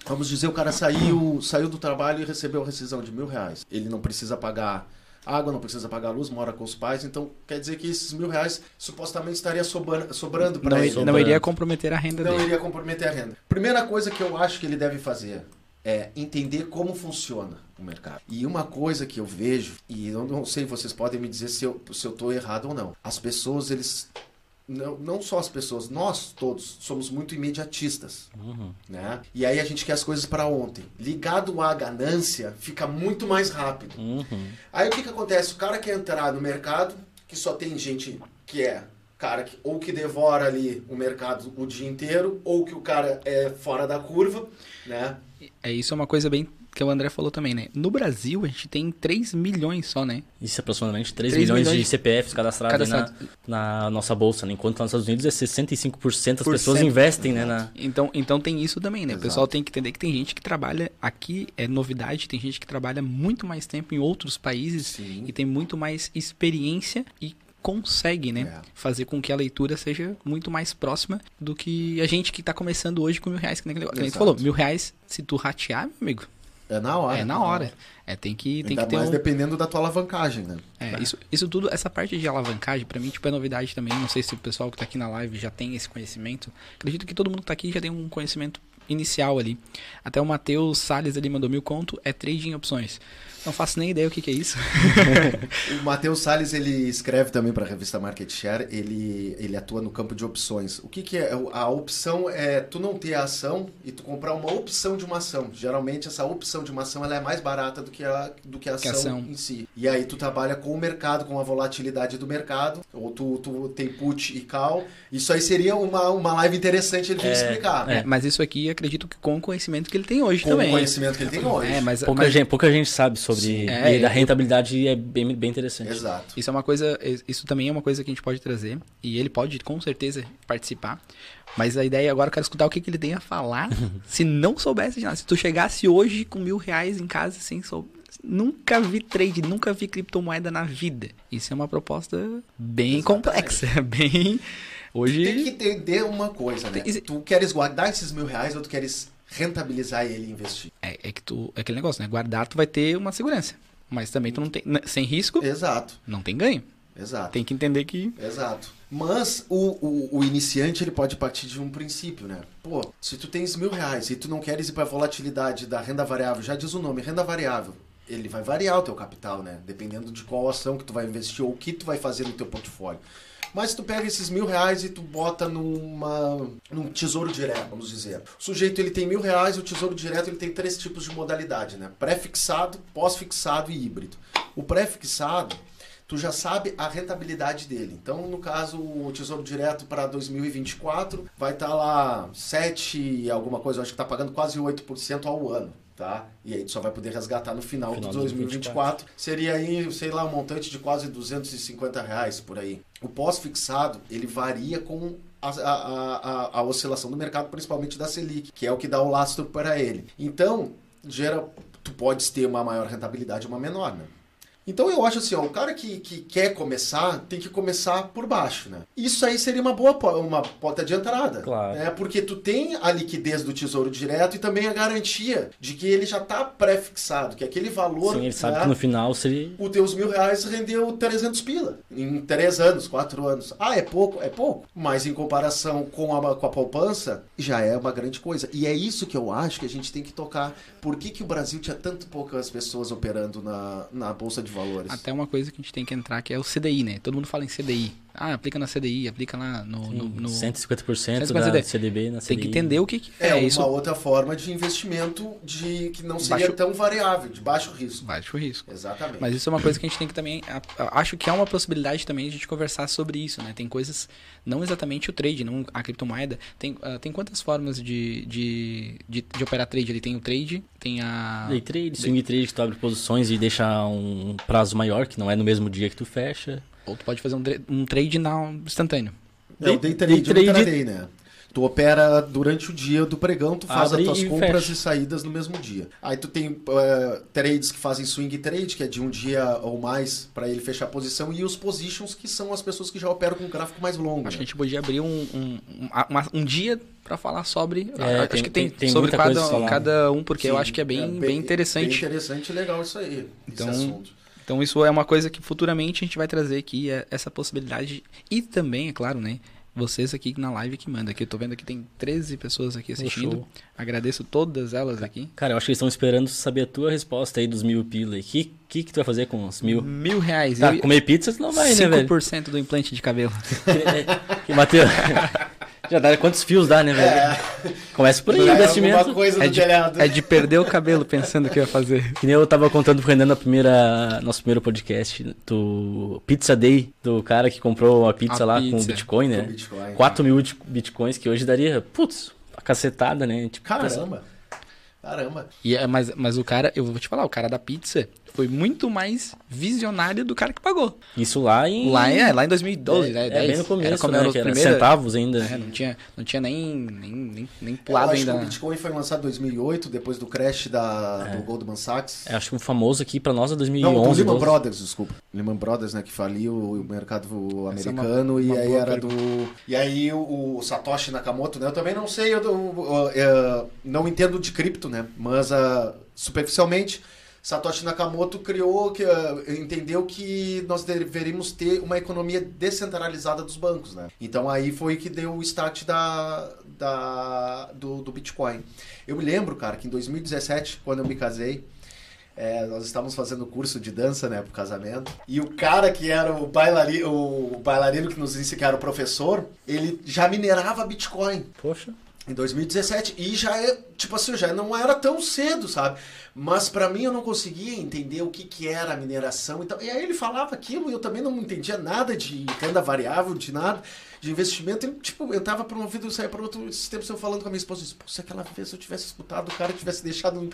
vamos dizer o cara saiu, saiu do trabalho e recebeu a rescisão de mil reais. Ele não precisa pagar água, não precisa pagar luz, mora com os pais, então quer dizer que esses mil reais supostamente estaria sobra- sobrando para Não, ele. não iria comprometer a renda Não dele. iria comprometer a renda. Primeira coisa que eu acho que ele deve fazer é entender como funciona o mercado. E uma coisa que eu vejo, e eu não sei, vocês podem me dizer se eu, tô errado ou não. As pessoas, eles. Não, não só as pessoas, nós todos somos muito imediatistas. Uhum. Né? E aí a gente quer as coisas para ontem. Ligado à ganância, fica muito mais rápido. Uhum. Aí o que, que acontece? O cara quer entrar no mercado, que só tem gente que é cara que, ou que devora ali o mercado o dia inteiro, ou que o cara é fora da curva, né? É isso é uma coisa bem que o André falou também, né? No Brasil, a gente tem 3 milhões só, né? Isso é aproximadamente 3, 3 milhões, de milhões CPFs cadastrados aí Cadastrados. na, na nossa bolsa, né? Enquanto lá nos Estados Unidos é 65% das Por pessoas cento. investem, né? Na... Então, então tem isso também, né? Exato. O pessoal tem que entender que tem gente que trabalha aqui, é novidade, tem gente que trabalha muito mais tempo em outros países Sim. e tem muito mais experiência e consegue, né? É. Fazer com que a leitura seja muito mais próxima do que a gente que tá começando hoje com mil reais, que nem, que tu Exato. falou, mil reais, se tu ratear, meu amigo, É na hora. é na hora. É, tem que, tem Ainda que ter mais um... dependendo da tua alavancagem, né? É, isso, isso tudo, essa parte de alavancagem, pra mim, tipo, é novidade também. Não sei se o pessoal que tá aqui na live já tem esse conhecimento. Acredito que todo mundo que tá aqui já tem um conhecimento inicial ali. Até o Matheus Salles ali mandou mil conto, é trade em opções. Não faço nem ideia o que, que é isso. O Matheus Salles, ele escreve também para a revista Market Share, ele, ele atua no campo de opções. O que, que é? A opção é tu não ter a ação e tu comprar uma opção de uma ação. Geralmente essa opção de uma ação ela é mais barata do que a, do que a Que a ação, ação. em si. E aí tu trabalha com o mercado, com a volatilidade do mercado, ou tu, tu tem put e call. Isso aí seria uma, uma live interessante ele vir explicar. é. Mas isso aqui, acredito que com o conhecimento que ele tem hoje Com também. o conhecimento que ele tem hoje. É, mas, Pouca, mas gente, pouca gente sabe sobre. Sim. É, e da eu- rentabilidade é bem, bem interessante. Exato. Isso é uma coisa, isso também é uma coisa que a gente pode trazer e ele pode com certeza participar. Mas a ideia agora eu quero escutar o que, que ele tem a falar. se não soubesse de nada, se tu chegasse hoje com mil reais em casa sem sou... nunca vi trade, nunca vi criptomoeda na vida. Isso é uma proposta bem Exatamente. complexa, bem hoje. Tem que entender uma coisa, né? Tem- Tu queres guardar esses mil reais ou tu queres rentabilizar ele e investir? É, é que tu é aquele negócio, né? Guardar tu vai ter uma segurança, mas também tu não tem né, sem risco, Exato, não tem ganho. exato. Tem que entender que Exato. Mas o, o, o iniciante ele pode partir de um princípio, né? Pô, se tu tens mil reais e tu não queres ir para a volatilidade da renda variável, já diz o nome, renda variável, ele vai variar o teu capital, né? Dependendo de qual ação que tu vai investir ou o que tu vai fazer no teu portfólio. Mas tu pega esses mil reais e tu bota numa, num tesouro direto, vamos dizer. O sujeito ele tem mil reais, o tesouro direto ele tem três tipos de modalidade, né? Pré-fixado, pós-fixado e híbrido. O pré-fixado, tu já sabe a rentabilidade dele. Então, no caso, o Tesouro Direto para 2024 vai estar lá 7 e alguma coisa, acho que está pagando quase 8% ao ano. Tá? E aí tu só vai poder resgatar no final, Final de de 2024. Seria aí, sei lá, um montante de quase 250 reais por aí. O pós-fixado, ele varia com a, a, a, a oscilação do mercado, principalmente da Selic, que é o que dá o lastro para ele. Então, gera, tu podes ter uma maior rentabilidade ou uma menor, né? Então eu acho assim, ó, o cara que, que quer começar tem que começar por baixo, né? Isso aí seria uma boa uma porta de entrada. Claro. Né? Porque tu tem a liquidez do tesouro direto e também a garantia de que ele já está pré-fixado, que aquele valor. Sim, ele sabe né, que no final seria. o teus mil reais rendeu 300 pila em 3 anos, 4 anos. Ah, é pouco? É pouco. Mas em comparação com a, com a poupança, já é uma grande coisa. E é isso que eu acho que a gente tem que tocar. Por que, que o Brasil tinha tanto poucas pessoas operando na, na Bolsa de Valores? Até uma coisa que a gente tem que entrar, que é o CDI, né? Todo mundo fala em CDI. Ah, aplica na CDI, aplica lá no... no, no... 150% 150% da CDB na Tem que CDI. entender o que, que É, é, uma isso. outra forma de investimento de que não seria Baixo- tão variável, de baixo risco. Baixo risco. Exatamente. Mas isso é uma coisa que a gente tem que também. Acho que é uma possibilidade também a gente conversar sobre isso, né? Tem coisas. Não exatamente o trade, não a criptomoeda. Tem, ah, tem quantas formas de, de, de, de operar trade? Ele tem o trade, tem a. Day trade, swing trade, que tu abre posições e deixa um prazo maior, que não é no mesmo dia que tu fecha. Ou tu pode fazer um, um trade na, instantâneo. É o day trade, Day trade- intraday, né? Tu opera durante o dia do pregão, tu faz Abre as tuas e compras fecha. e saídas no mesmo dia. Aí tu tem eh, trades que fazem swing trade, que é de um dia ou mais para ele fechar a posição, e os positions, que são as pessoas que já operam com um gráfico mais longo. Acho que né? a gente podia abrir um, um, um, um dia pra falar sobre. É, acho tem- que tem, tem- sobre cada, cada um, porque eu Sim, acho que é bem, bem, Bem interessante. interessante e legal isso aí, Então, esse assunto. Então isso é uma coisa que futuramente a gente vai trazer aqui, é essa possibilidade. E também, é claro, né? Vocês aqui na live que manda, que eu tô vendo que tem 13 pessoas aqui assistindo. show. Agradeço todas elas aqui. Cara, eu acho que eles estão esperando saber a tua resposta aí dos mil pila. O que, que, que tu vai fazer com os mil? Mil reais. Tá, eu- comer pizza tu não vai, né, velho? 5% do implante de cabelo. Que, Matheus, Já dá quantos fios dá, né, velho? É, Começa por aí o é investimento. coisa É de, telhado. é de perder o cabelo pensando que ia fazer. Que nem eu tava contando pro Renan na primeira, nosso primeiro podcast do Pizza Day, do cara que comprou a pizza A lá com pizza. Bitcoin, né? Com Bitcoin, 4 mil bit- bitcoins que hoje daria, putz, a cacetada, né? Tipo, Caramba. Caramba. E é, mas, mas o cara, eu vou te falar, o cara da pizza foi muito mais visionário do cara que pagou. Isso lá em. Lá, é, lá em 2012, é, né? é 10, bem no começo, era como né? era os primeiros- centavos ainda. É, não tinha, não tinha nem, nem, nem, nem Eu pulado acho ainda. que o na- Bitcoin foi lançado em 2008, depois do crash da, do Goldman Sachs. É, acho que o famoso aqui pra nós é Não, do 2011. Lehman 12. Brothers, desculpa. Lehman Brothers, né, que faliu o mercado é uma- americano e uma aí boa era do... E aí o, o Satoshi Nakamoto, né, eu também não sei, eu, eu- eu- eu não entendo de cripto, né, mas ah, superficialmente... Satoshi Nakamoto criou, que, ah, entendeu que nós deveríamos ter uma economia descentralizada dos bancos, né? Então aí foi que deu o start da, da, do, do Bitcoin. Eu me lembro, cara, que em 2017, quando eu me casei, é, nós estávamos fazendo curso de dança, né, pro casamento. E o cara que era o bailarino, o bailarino que nos disse que era o professor, ele já minerava Bitcoin Poxa. Em 2017 e já é, tipo assim, já não era tão cedo, sabe? Mas pra mim eu não conseguia entender o que que era a mineração e tal. E aí ele falava aquilo e eu também não entendia nada de renda variável, de nada, de investimento. Ele, tipo, entrava pra um ouvido e saía para outro. Esses tempos eu falando com a minha esposa, eu disse, Pô, se aquela vez eu tivesse escutado o cara tivesse deixado um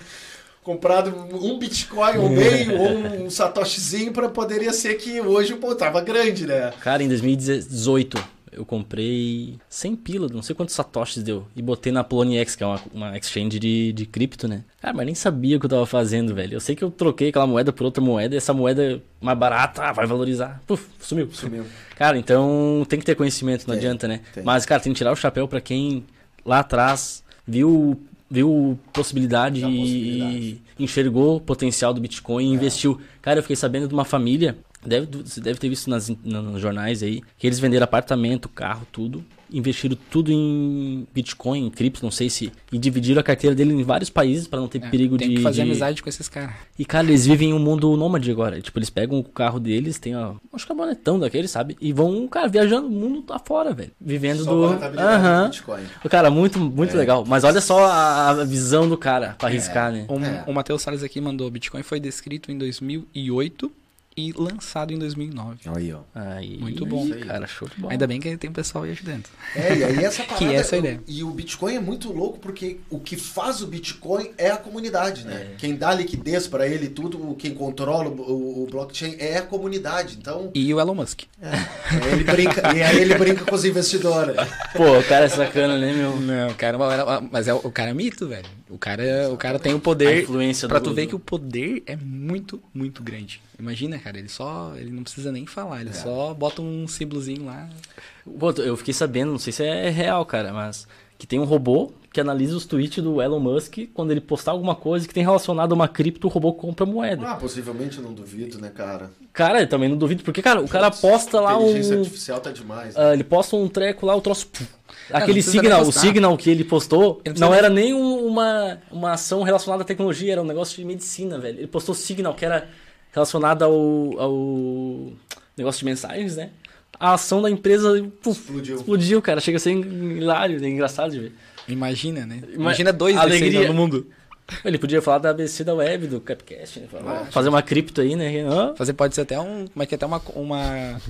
comprado um Bitcoin ou meio ou um satoshizinho para poderia ser que hoje pô, tava grande, né? Cara, em 2018 eu comprei 100 pila, não sei quantos satoshis deu. E botei na Poloniex, que é uma, uma exchange de, de cripto, né? Cara, mas nem sabia o que eu tava fazendo, velho. Eu sei que eu troquei aquela moeda por outra moeda e essa moeda mais barata ah, vai valorizar. Puf, sumiu. Sumiu. Cara, então tem que ter conhecimento, não Tem, adianta, né? tem. Mas, cara, tem que tirar o chapéu pra quem lá atrás viu, viu possibilidade possibilidade. e enxergou o potencial do Bitcoin e investiu. Cara, eu fiquei sabendo de uma família, deve, você deve ter visto nas, na- nos jornais aí, que eles venderam apartamento, carro, tudo, investiram tudo em Bitcoin, em cripto, não sei se, e dividiram a carteira dele em vários países pra não ter É, perigo tem de... que fazer de- amizade com esses caras. e, cara, eles vivem um mundo nômade agora. Tipo, eles pegam o carro deles, tem, ó, acho que é bonetão daqueles, sabe? E vão, cara, viajando o mundo lá fora, velho. Vivendo Só do. Aham. Bitcoin. Cara, muito, muito É. legal. Mas olha só a, visão do cara pra arriscar, né? O, É. o Matheus Salles aqui mandou: Bitcoin foi descrito em 2008 e lançado em 2009. Aí, ó. Aí, Muito bom. cara, show de bola. Ainda bem que tem um pessoal aí ajudando. É, e aí essa parada. Que essa é a ideia. E o Bitcoin é muito louco porque o que faz o Bitcoin é a comunidade, né? Quem dá liquidez para ele e tudo, quem controla o, o blockchain é a comunidade. Então, E o Elon Musk. é, ele brinca, e aí ele brinca com os investidores. Pô, o cara é sacana, né, meu? Não, cara, mas é, o cara é mito, velho. O cara, o cara tem o A poder. influência Pra do- tu ver que o poder é muito, muito grande. Imagina, cara, ele só. Ele não precisa nem falar, ele só bota um símbolozinho lá. Pô, eu fiquei sabendo, não sei se é real, cara, mas que tem um robô que analisa os tweets do Elon Musk quando ele postar alguma coisa que tem relacionado a uma cripto, o robô compra moeda. Ah, possivelmente eu não duvido, né, cara? Cara, eu também não duvido, porque, cara, o cara posta lá Inteligência um. artificial tá demais. né? Ah, ele posta um treco lá, o troço. pum. Aquele signal, o signal que ele postou, Ele não era nem um- uma, uma ação relacionada à tecnologia, era um negócio de medicina, velho. Ele postou signal que era relacionado ao, ao negócio de mensagens, né? A ação da empresa puf, Explodiu. explodiu, cara. Chega a ser hilário, né? engraçado de ver. Imagina, né? Ima- Imagina dois alegria. no mundo. Ele podia falar da ABC da web, do Capcast, né? Falar, É. fazer uma cripto aí, né? Hã? Fazer pode ser até um. Como é que é até uma. uma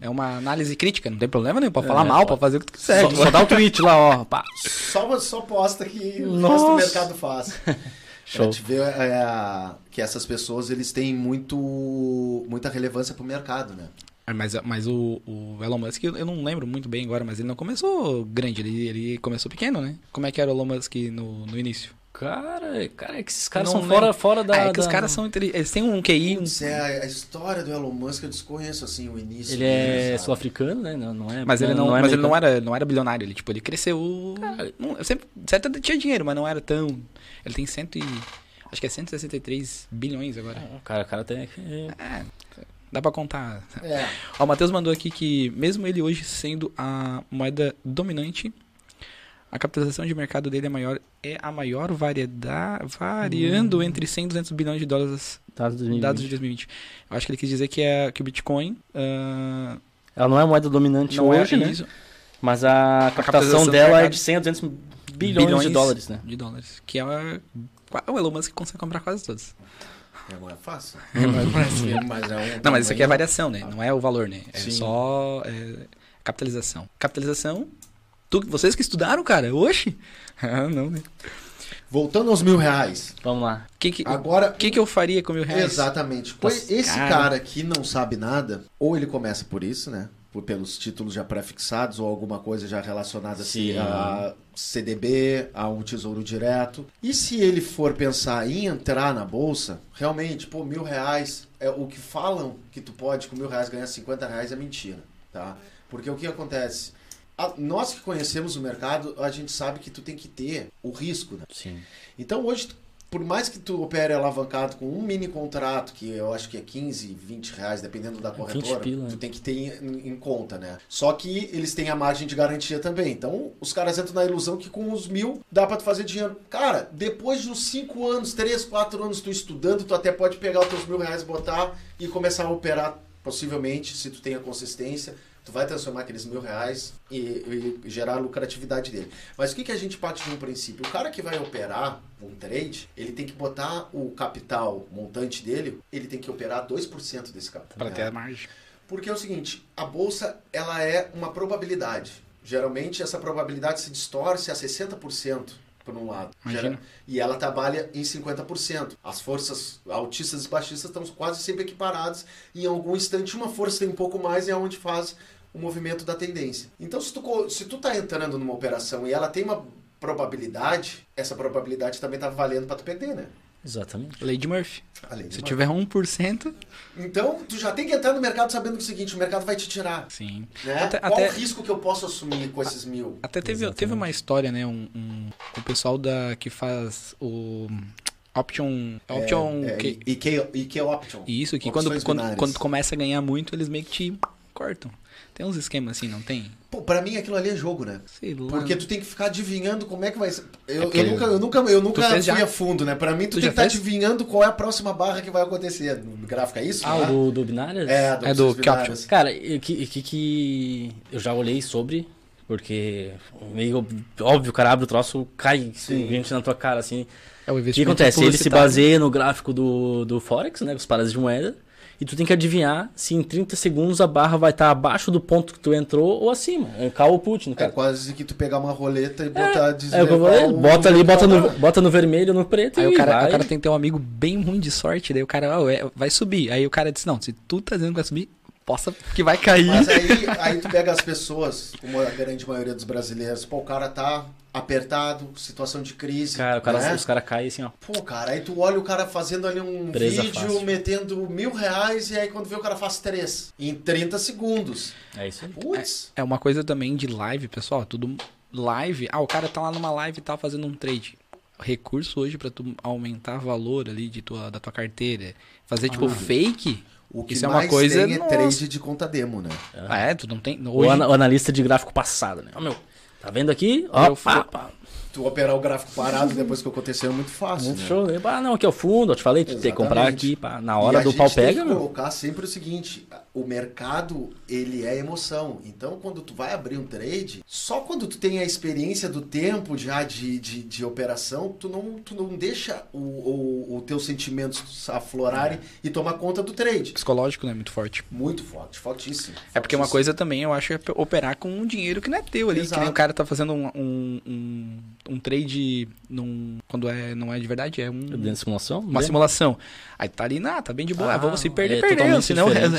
é uma análise crítica, não tem problema nenhum. Pode É, falar mal, pode. fazer o que tu quiser. Só, só dá o tweet lá, ó. Pá. Só, só posta que o Nossa. resto do mercado faz. Show. A gente vê é, que essas pessoas eles têm muito, muita relevância pro mercado, né? Ah, Mas, mas o, o Elon Musk, eu eu não lembro muito bem agora, mas ele não começou grande, ele, ele começou pequeno, né? Como é que era o Elon Musk no, no início? Cara, cara, é que esses caras Não são fora, fora da. ah, é que os da- caras são inteligentes, eles têm um QI, um... Putz, é, a, história do Elon Musk eu desconheço assim o início. Ele é sul-africano, né? Não, não é. mas ele não, é mas ele não era, não era bilionário, ele tipo, ele cresceu, não, eu sempre, certo, ele tinha dinheiro, mas não era tão, ele tem cento e, acho que é 163 bilhões agora. Ah, Cara, o cara tem. é, É, dá pra contar. É. Ó, o Matheus mandou aqui que, mesmo ele hoje sendo a moeda dominante, a capitalização de mercado dele é maior, é a maior variedade, variando entre 100 e 200 bilhões de dólares Dados de 2020. dados de 2020. Eu acho que ele quis dizer que, é, que o Bitcoin ah, Ela não é a moeda dominante não hoje, é né? isso. Mas a captação capitalização do dela é de 100 a 200 bilhões, de dólares, né? De dólares. Que é uma... o Elon Musk consegue comprar quase todos. É, não é fácil. Não, Mas é um mas isso aqui é variação, né? Não é o valor, né? É Sim. só é, capitalização. Capitalização, tu, vocês que estudaram, cara, oxe. Ah, não, né? Voltando aos mil reais. Vamos lá. O que, que, Agora, o que, que eu faria com mil reais? Exatamente. Nossa, Esse cara. cara que não sabe nada, ou ele começa por isso, né? Pelos títulos já prefixados ou alguma coisa já relacionada assim, Sim. a CDB, a um tesouro direto. E se ele for pensar em entrar na bolsa, realmente, pô, mil reais, é o que falam que tu pode com mil reais ganhar 50 reais é mentira, tá? Porque o que acontece? A- nós que conhecemos o mercado, a gente sabe que tu tem que ter o risco, né? Sim. Então hoje, por mais que tu opere alavancado com um mini contrato, que eu acho que é 15, 20 reais, dependendo da 20 corretora, pila, né? tu tem que ter em, em conta, né? Só que eles têm a margem de garantia também. Então os caras entram na ilusão que com os mil dá pra tu fazer dinheiro. Cara, depois de uns 5 anos, 3, 4 anos tu estudando, tu até pode pegar os teus mil reais, botar e começar a operar, possivelmente, se tu tem a consistência. Tu vai transformar aqueles mil reais e, e gerar a lucratividade dele. Mas o que, que a gente parte de um princípio? O cara que vai operar um trade, ele tem que botar o capital montante dele, ele tem que operar 2% desse capital. Para ter a margem. Porque é o seguinte, a bolsa ela é uma probabilidade. Geralmente essa probabilidade se distorce a 60% por um lado. Imagina. Gera- E ela trabalha em 50%. As forças altistas e baixistas estão quase sempre equiparadas. Em algum instante uma força tem um pouco mais e é onde faz o movimento da tendência. Então se tu, se tu tá entrando numa operação e ela tem uma probabilidade, essa probabilidade também tá valendo para tu perder, né? Exatamente. Lei de Murphy. Além de Se uma- tiver 1%, Então, tu já tem que entrar no mercado sabendo que é o seguinte, o mercado vai te tirar. sim. Né? Até- Qual até- o risco que eu posso assumir com esses mil? Até teve, Exatamente. teve uma história, né? Um, um- o pessoal da, que faz o Option. Option. É, é, que- IK, IK Option. isso, que quando, Opções quando, binárias. quando tu começa a ganhar muito, eles meio que te cortam. Tem uns esquemas assim, não tem? Pô, pra mim aquilo ali é jogo, né? Sei lá. Porque tu tem que ficar adivinhando como é que vai ser. Eu, É eu nunca, eu nunca, eu nunca fui já? a fundo, né? Pra mim, tu, Tu tem que estar fez? adivinhando qual é a próxima barra que vai acontecer. No gráfico é isso? Ah, né? o do, do binárias? É, do É do binárias. Cara, o que, que, que eu já olhei sobre, porque meio óbvio, o cara abre o troço, cai gente na tua cara, assim. É o O que acontece? Ele se baseia no gráfico do, do Forex, né, com os pares de moeda, e tu tem que adivinhar se em 30 segundos a barra vai estar abaixo do ponto que tu entrou ou acima. É call ou put, no É caso. quase que tu pegar uma roleta e botar dizer É o que eu falei, o bota ali, bota no, bota no vermelho ou no preto Aí e o cara, vai. o cara tem que ter um amigo bem ruim de sorte, daí o cara, ó, é, vai subir. Aí o cara disse, não, se tu tá dizendo que vai subir, possa que vai cair. Mas aí, aí tu pega as pessoas, como a grande maioria dos brasileiros, pô, o cara tá apertado, situação de crise. Cara, o cara, né? os caras caem assim, ó. Pô, cara, aí tu olha o cara fazendo ali um Presa vídeo, fácil. metendo mil reais, e aí quando vê o cara faz três. Em 30 segundos. É isso aí. Putz. É uma coisa também de live, pessoal, tudo live. Ah, o cara tá lá numa live e tá fazendo um trade. Recurso hoje pra tu aumentar valor ali de tua, da tua carteira. Fazer tipo fake. O que Isso é uma coisa- tem é nossa. trade de conta demo, né? Ah, é, tu não tem. O, Hoje, o analista de gráfico passado, né? Ó, meu, tá vendo aqui? Ó, Eu pá, pá. Tu operar o gráfico parado depois que aconteceu é muito fácil, Muito né? show? Ah, não, aqui é o fundo, eu te falei, tu tem que comprar aqui, pá, na hora E a do gente pau tem pega, que meu. colocar sempre o seguinte, o mercado, ele é emoção. Então, quando tu vai abrir um trade, só quando tu tem a experiência do tempo já de, de, de operação, tu não, tu não deixa o, o, o teus sentimentos aflorarem e tomar conta do trade. psicológico, né? Muito forte. Muito forte, fortíssimo. É porque uma coisa também, eu acho, é operar com um dinheiro que não é teu ali. Que Exato. nem o cara tá fazendo um, um, um, um trade num, quando é, não é de verdade, é um, Dentro da simulação? uma né? simulação. Aí tá ali, nah, tá bem de boa. Ah, Ah, vamos se perder, é perdeu. Senão diferente.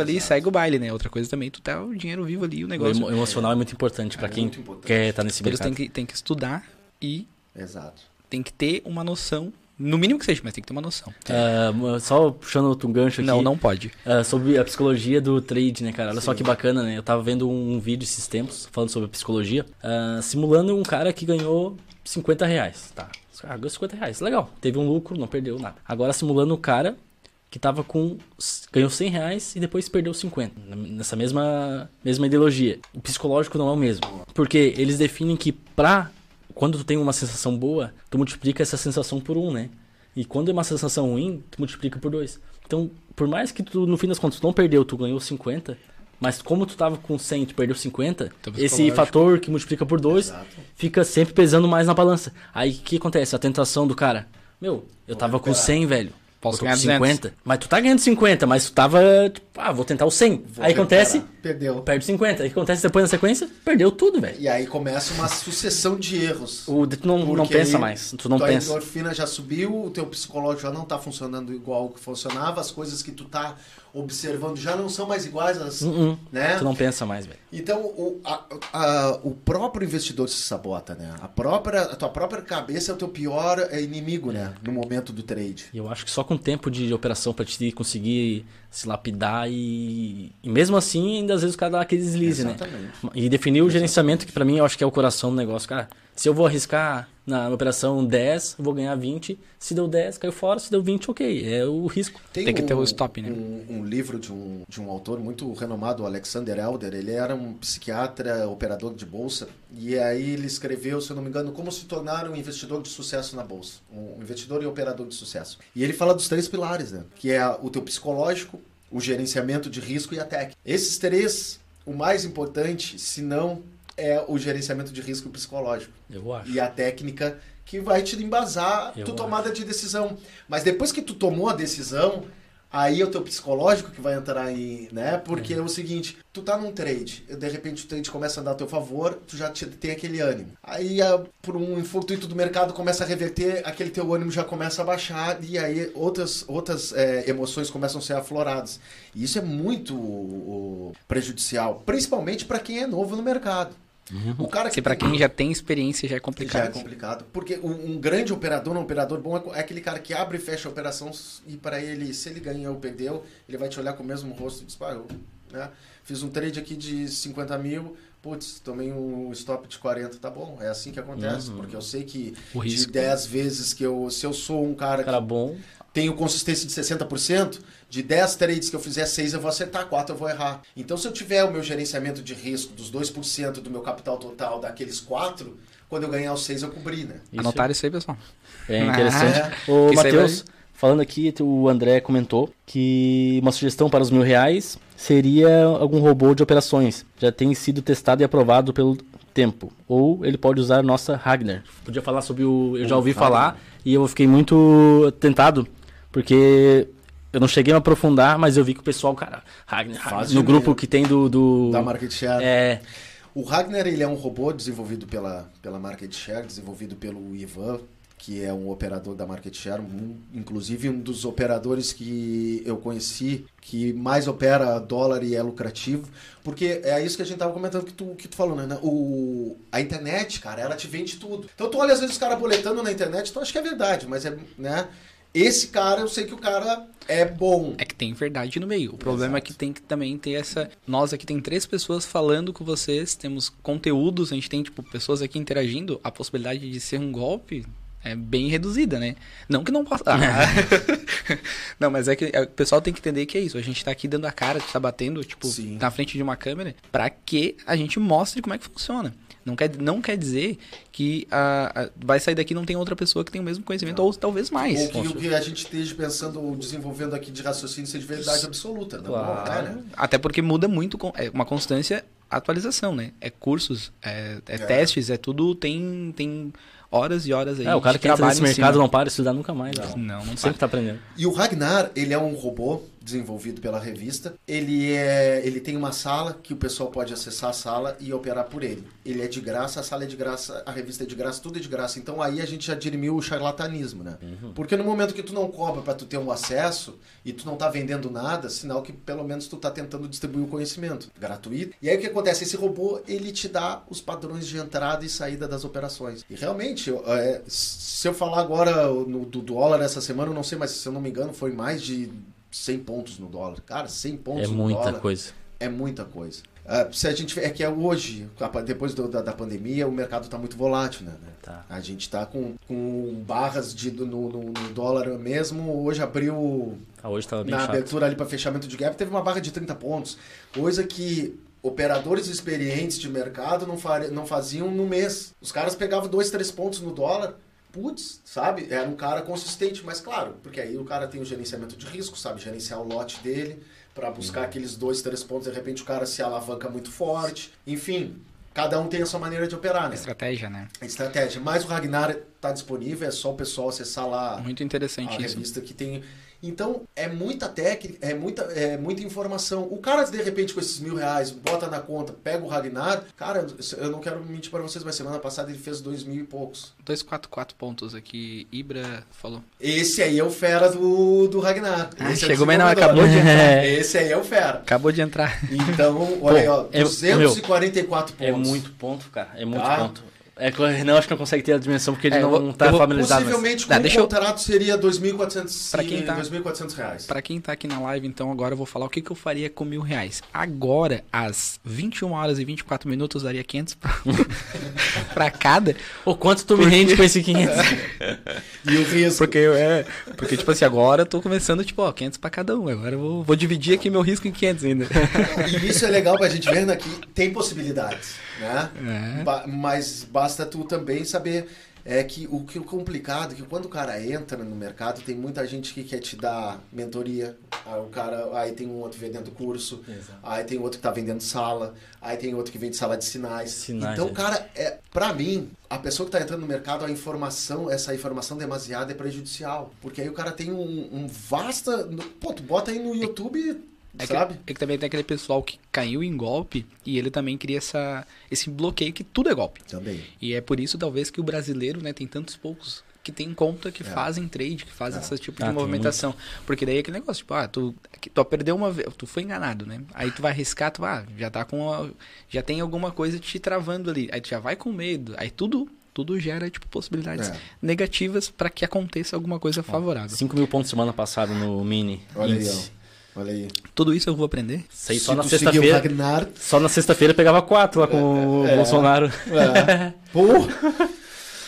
Ali e segue o baile, né? Outra coisa também, tu tá o dinheiro vivo ali, o O negócio. emo- emocional é muito importante pra É quem importante. quer estar nesse Eles mercado. têm que, têm que estudar e Exato. tem que ter uma noção, no mínimo que seja, mas tem que ter uma noção. Ah, só puxando outro gancho aqui. Não, não pode. ah, sobre a psicologia do trade, né, cara? Olha só que bacana, né? Eu tava vendo um vídeo esses tempos falando sobre a psicologia, ah, simulando um cara que ganhou 50 reais. Tá. Ah, ganhou 50 reais. Legal. Teve um lucro, não perdeu nada. Agora simulando o cara que tava com. ganhou 100 reais e depois perdeu 50. Nessa mesma, mesma ideologia. O psicológico não é o mesmo. Porque eles definem que pra. Quando tu tem uma sensação boa, tu multiplica essa sensação por um, né? E quando é uma sensação ruim, tu multiplica por dois. Então, por mais que tu, no fim das contas, tu não perdeu, tu ganhou 50, Mas como tu tava com 100 e tu perdeu 50, Teu esse fator que multiplica por 2 Exato. fica sempre pesando mais na balança. Aí o que acontece? A tentação do cara. Meu, eu tava com recuperar. 100, velho. Posso ganhar com 200. 50. Mas tu tá ganhando 50, mas tu tava, tipo, ah, vou tentar o 100. Vou aí acontece. Perdeu. perde 50. Aí acontece depois na sequência? Perdeu tudo, velho. E aí começa uma sucessão de erros. O, tu não, não pensa mais. Tu não tua pensa. endorfina já subiu, o teu psicológico já não tá funcionando igual que funcionava, as coisas que tu tá observando já não são mais iguais, às, Uh-uh. né? Tu não pensa mais, velho. Então, o, a- a- o próprio investidor se sabota, né? A, própria, a tua própria cabeça é o teu pior é, inimigo, né? No momento do trade. E eu acho que só com tempo de operação pra te conseguir se lapidar e. E mesmo assim, ainda às vezes o cara dá aquele deslize, né? Exatamente. E definir o gerenciamento, que pra mim eu acho que é o coração do negócio. Cara, se eu vou arriscar na operação 10, eu vou ganhar 20. Se deu 10, caiu fora. Se deu 20, ok. É o risco. Tem que ter o stop, né? Um, um livro de um, de um autor muito renomado, Alexander Elder. Ele era um psiquiatra, operador de bolsa. E aí ele escreveu, se eu não me engano, como se tornar um investidor de sucesso na bolsa. Um investidor e operador de sucesso. E ele fala dos três pilares, né? Que é o teu psicológico, o gerenciamento de risco e a técnica. Esses três, o mais importante, se não é o gerenciamento de risco psicológico Eu acho. e a técnica que vai te embasar Eu tua tomada de decisão. Mas depois que tu tomou a decisão, aí é o teu psicológico que vai entrar aí, né? Porque é, o seguinte, tu tá num trade, de repente o trade começa a andar a teu favor, tu já te- tem aquele ânimo. Aí, por um infortuito do mercado, começa a reverter, aquele teu ânimo já começa a baixar, e aí outras, outras eh, emoções começam a ser afloradas. E isso é muito o, prejudicial, principalmente para quem é novo no mercado. O cara Se pra quem já tem experiência já é já é complicado. complicado. Porque um, um grande operador, um operador bom, é é aquele cara que abre e fecha a operação e para ele, se ele ganhou ou perdeu, ele vai te olhar com o mesmo rosto e eu né, fiz um trade aqui de 50 mil, putz, tomei um stop de 40, tá bom. É assim que acontece. Uhum. Porque eu sei que O de risco. 10 vezes que eu, se eu sou um cara Cara que bom. tenho consistência de 60%, de 10 trades que eu fizer 6 eu vou acertar, 4 eu vou errar. Então se eu tiver o meu gerenciamento de risco dos 2% do meu capital total daqueles 4, quando eu ganhar os 6 eu cobri, né? Isso Anotaram isso aí, pessoal. É interessante. Ah, Ô, isso aí Matheus, falando aqui, o André comentou que uma sugestão para os mil reais seria algum robô de operações. Já tem sido testado e aprovado pelo tempo. Ou ele pode usar a nossa Ragnar. Podia falar sobre o. Eu já O ouvi Ragnar. falar e eu fiquei muito tentado, porque. Eu não cheguei a aprofundar, mas eu vi que o pessoal, cara, Ragnar, Faz no grupo que tem do. do Da market share. É, O Ragnar ele é um robô desenvolvido pela, pela Market Share, desenvolvido pelo Ivan, que é um operador da Market Share, um- inclusive um dos operadores que eu conheci que mais opera dólar e é lucrativo, porque é isso que a gente tava comentando que tu, que tu falou, né? O, a internet, cara, ela te vende tudo. Então tu olha às vezes os caras boletando na internet, tu acha que é verdade, mas é, né? Esse cara, eu sei que o cara é bom. É que tem verdade no meio. O problema é Exato. que tem que também ter essa. Nós aqui tem três pessoas falando com vocês, temos conteúdos, a gente tem, tipo, pessoas aqui interagindo. A possibilidade de ser um golpe é bem reduzida, né? Não que não possa. Ah. não, mas é que é, o pessoal tem que entender que é isso. A gente tá aqui dando a cara, tá batendo, tipo, Sim. na frente de uma câmera, pra que a gente mostre como é que funciona. Não quer, não quer dizer que a, a- vai sair daqui e não tem outra pessoa que tem o mesmo conhecimento, ou talvez mais. Ou que o que a gente esteja pensando ou desenvolvendo aqui de raciocínio seja verdade absoluta. Não, Claro. não é, né? Até porque muda muito, com- é uma constância, atualização, né? É cursos, é, é É. testes, é tudo, tem, tem horas e horas aí é, o cara que entra trabalho nesse cima. mercado não para de estudar nunca mais. Não, não, não Sempre tá aprendendo. E o Ragnar, ele é um robô desenvolvido pela revista. Ele é, ele tem uma sala que o pessoal pode acessar a sala e operar por ele. Ele é de graça, a sala é de graça, a revista é de graça, tudo é de graça. Então aí a gente já dirimiu o charlatanismo, né? Porque no momento que tu não cobra para tu ter um acesso e tu não tá vendendo nada, sinal que pelo menos tu tá tentando distribuir o conhecimento gratuito. E aí o que acontece? Esse robô, ele te dá os padrões de entrada e saída das operações. E realmente, eu, é, se eu falar agora no, do dólar essa semana, eu não sei, mas se eu não me engano, foi mais de 100 pontos no dólar. Cara, 100 pontos É no muita dólar coisa. é muita coisa. Ah, se a gente é que é hoje, depois do- da, da pandemia, o mercado está muito volátil, né? Tá. A gente está com, com barras de, no, no- no dólar mesmo. Hoje abriu Ah, hoje tava bem na chato. abertura ali para fechamento de gap, teve uma barra de 30 pontos. Coisa que operadores experientes de mercado não, fari- não faziam no mês. Os caras pegavam dois, três pontos no dólar. Putz, sabe? Era um cara consistente, mas claro, porque aí o cara tem o gerenciamento de risco, sabe? Gerenciar o lote dele para buscar uhum. aqueles dois, três pontos, de repente o cara se alavanca muito forte. Enfim, cada um tem a sua maneira de operar, né? Estratégia, né? Estratégia. Mas o Ragnar está disponível, é só o pessoal acessar lá. Muito interessante a isso. revista que tem então, é muita técnica, é muita, é muita informação. O cara, de repente, com esses mil reais, bota na conta, pega o Ragnar. Cara, eu não quero mentir para vocês, mas semana passada ele fez dois mil e poucos. 244 pontos aqui, Ibra falou. Esse aí é o fera do, do Ragnar. Ah, Esse é chegou, é mas não, acabou de entrar. Esse aí é o fera. Acabou de entrar. Então, olha aí, ó, 244 é, pontos. É muito ponto, cara. É muito tá? ponto. É que o Renan acho que não consegue ter a dimensão porque ele é, não está familiarizado. Possivelmente mas... com tá, o contrato eu... seria 2.400 para quem tá, 2.400 reais. Para quem está aqui na live, então agora eu vou falar o que, que eu faria com mil reais. Agora, às 21 horas e 24 minutos, daria 500 para cada. Ou quanto tu me porque... rende com esse 500? e o risco? Porque, é, porque, tipo assim, agora eu tô começando, tipo, ó, 500 para cada um. Agora eu vou, vou dividir aqui meu risco em 500 ainda. e isso é legal pra gente ver, né, que tem possibilidades, né? É. Ba mas basta tu também saber é que o que o complicado é que quando o cara entra no mercado tem muita gente que quer te dar mentoria aí o cara aí tem um outro vendendo curso Exato. aí tem outro que tá vendendo sala aí tem outro que vende sala de sinais, sinais então é. cara é para mim a pessoa que tá entrando no mercado a informação essa informação demasiada é prejudicial porque aí o cara tem um, um vasta pô tu bota aí no YouTube é sabe? Que, é que também tem aquele pessoal que caiu em golpe e ele também cria essa, esse bloqueio que tudo é golpe. Também. E é por isso, talvez, que o brasileiro né, tem tantos poucos que tem conta que é. fazem trade, que fazem é. esse tipo de ah, movimentação. Porque daí é aquele negócio, tipo, ah, tu, tu perdeu uma vez, tu foi enganado, né? Aí tu vai arriscar, tu ah, já tá com a, já tem alguma coisa te travando ali. Aí tu já vai com medo. Aí tudo tudo gera tipo possibilidades é. negativas para que aconteça alguma coisa favorável. 5 mil pontos semana passada no mini. Olha aí, ó. Olha aí. Tudo isso eu vou aprender? Sei só na sexta-feira. Só na sexta-feira pegava quatro lá com é, o Bolsonaro. É. Porra!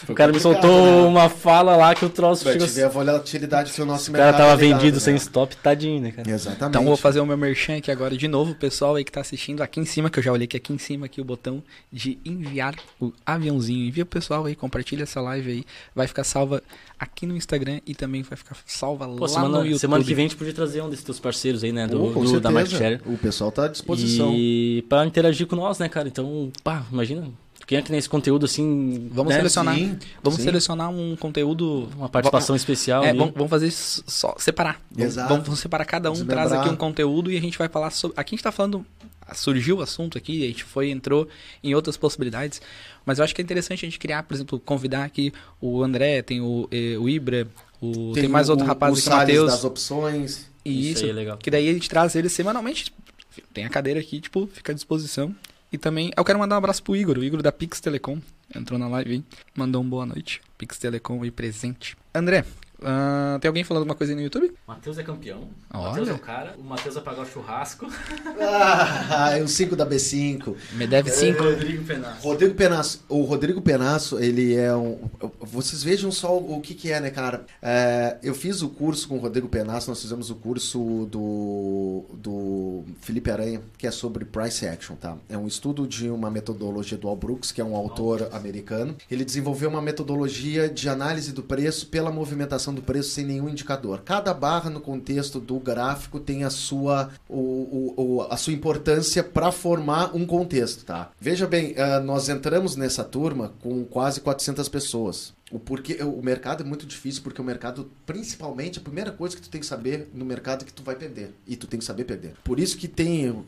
O cara me soltou né? uma fala lá que o troço ficou... ver a volatilidade que o nosso mercado... O cara tava ligado, vendido né? sem stop, tadinho, né, cara? Exatamente. Então vou fazer o meu merchan aqui agora de novo. Pessoal aí que tá assistindo aqui em cima, que eu já olhei que aqui em cima aqui o botão de enviar o aviãozinho. Envia o pessoal aí, compartilha essa live aí. Vai ficar salva aqui no Instagram e também vai ficar salva Pô, lá semana, no YouTube. Semana que vem a gente podia trazer um desses teus parceiros aí, né? Do, oh, do da Market Share. O pessoal tá à disposição. E pra interagir com nós, né, cara? Então, pá, imagina quem é que tem esse conteúdo assim. Vamos né? selecionar. Sim, vamos sim. selecionar um conteúdo. Uma participação especial. É, vamos, vamos, fazer só separar. Exato. Vamos, vamos separar cada um, traz aqui um conteúdo e a gente vai falar sobre. Aqui a gente está falando. Surgiu o assunto aqui, a gente foi, entrou em outras possibilidades. Mas eu acho que é interessante a gente criar, por exemplo, convidar aqui o André, tem o, eh, o Ibra, o, tem, tem, mais outro rapaz aqui, o Matheus. das opções. E isso, isso aí é legal. que daí a gente traz eles semanalmente. Tem a cadeira aqui, tipo, fica à disposição. E também eu quero mandar um abraço pro Igor, o Igor da Pix Telecom. Entrou na live, hein? mandou um boa noite. Pix Telecom aí presente. André, Uh, tem alguém falando alguma coisa aí no YouTube? Matheus é campeão. O Matheus é o cara. O Matheus vai pagar o churrasco. Ah, é o 5 da B5. Me deve 5. É, Rodrigo Penasso. Rodrigo Penasso. O Rodrigo Penasso, ele é um. Vocês vejam só o que, que é, né, cara? É, eu fiz o curso com o Rodrigo Penasso, nós fizemos o curso do, do Felipe Aranha, que é sobre price action, tá? É um estudo de uma metodologia do Al Brooks, que é um autor americano. Ele desenvolveu uma metodologia de análise do preço pela movimentação do preço sem nenhum indicador. Cada barra no contexto do gráfico tem a sua, o, o, a sua importância para formar um contexto, tá? Veja bem, uh, nós entramos nessa turma com quase 400 pessoas. O porquê o mercado é muito difícil porque o mercado, principalmente, a primeira coisa que tu tem que saber no mercado é que tu vai perder e tu tem que saber perder. Por isso que tem,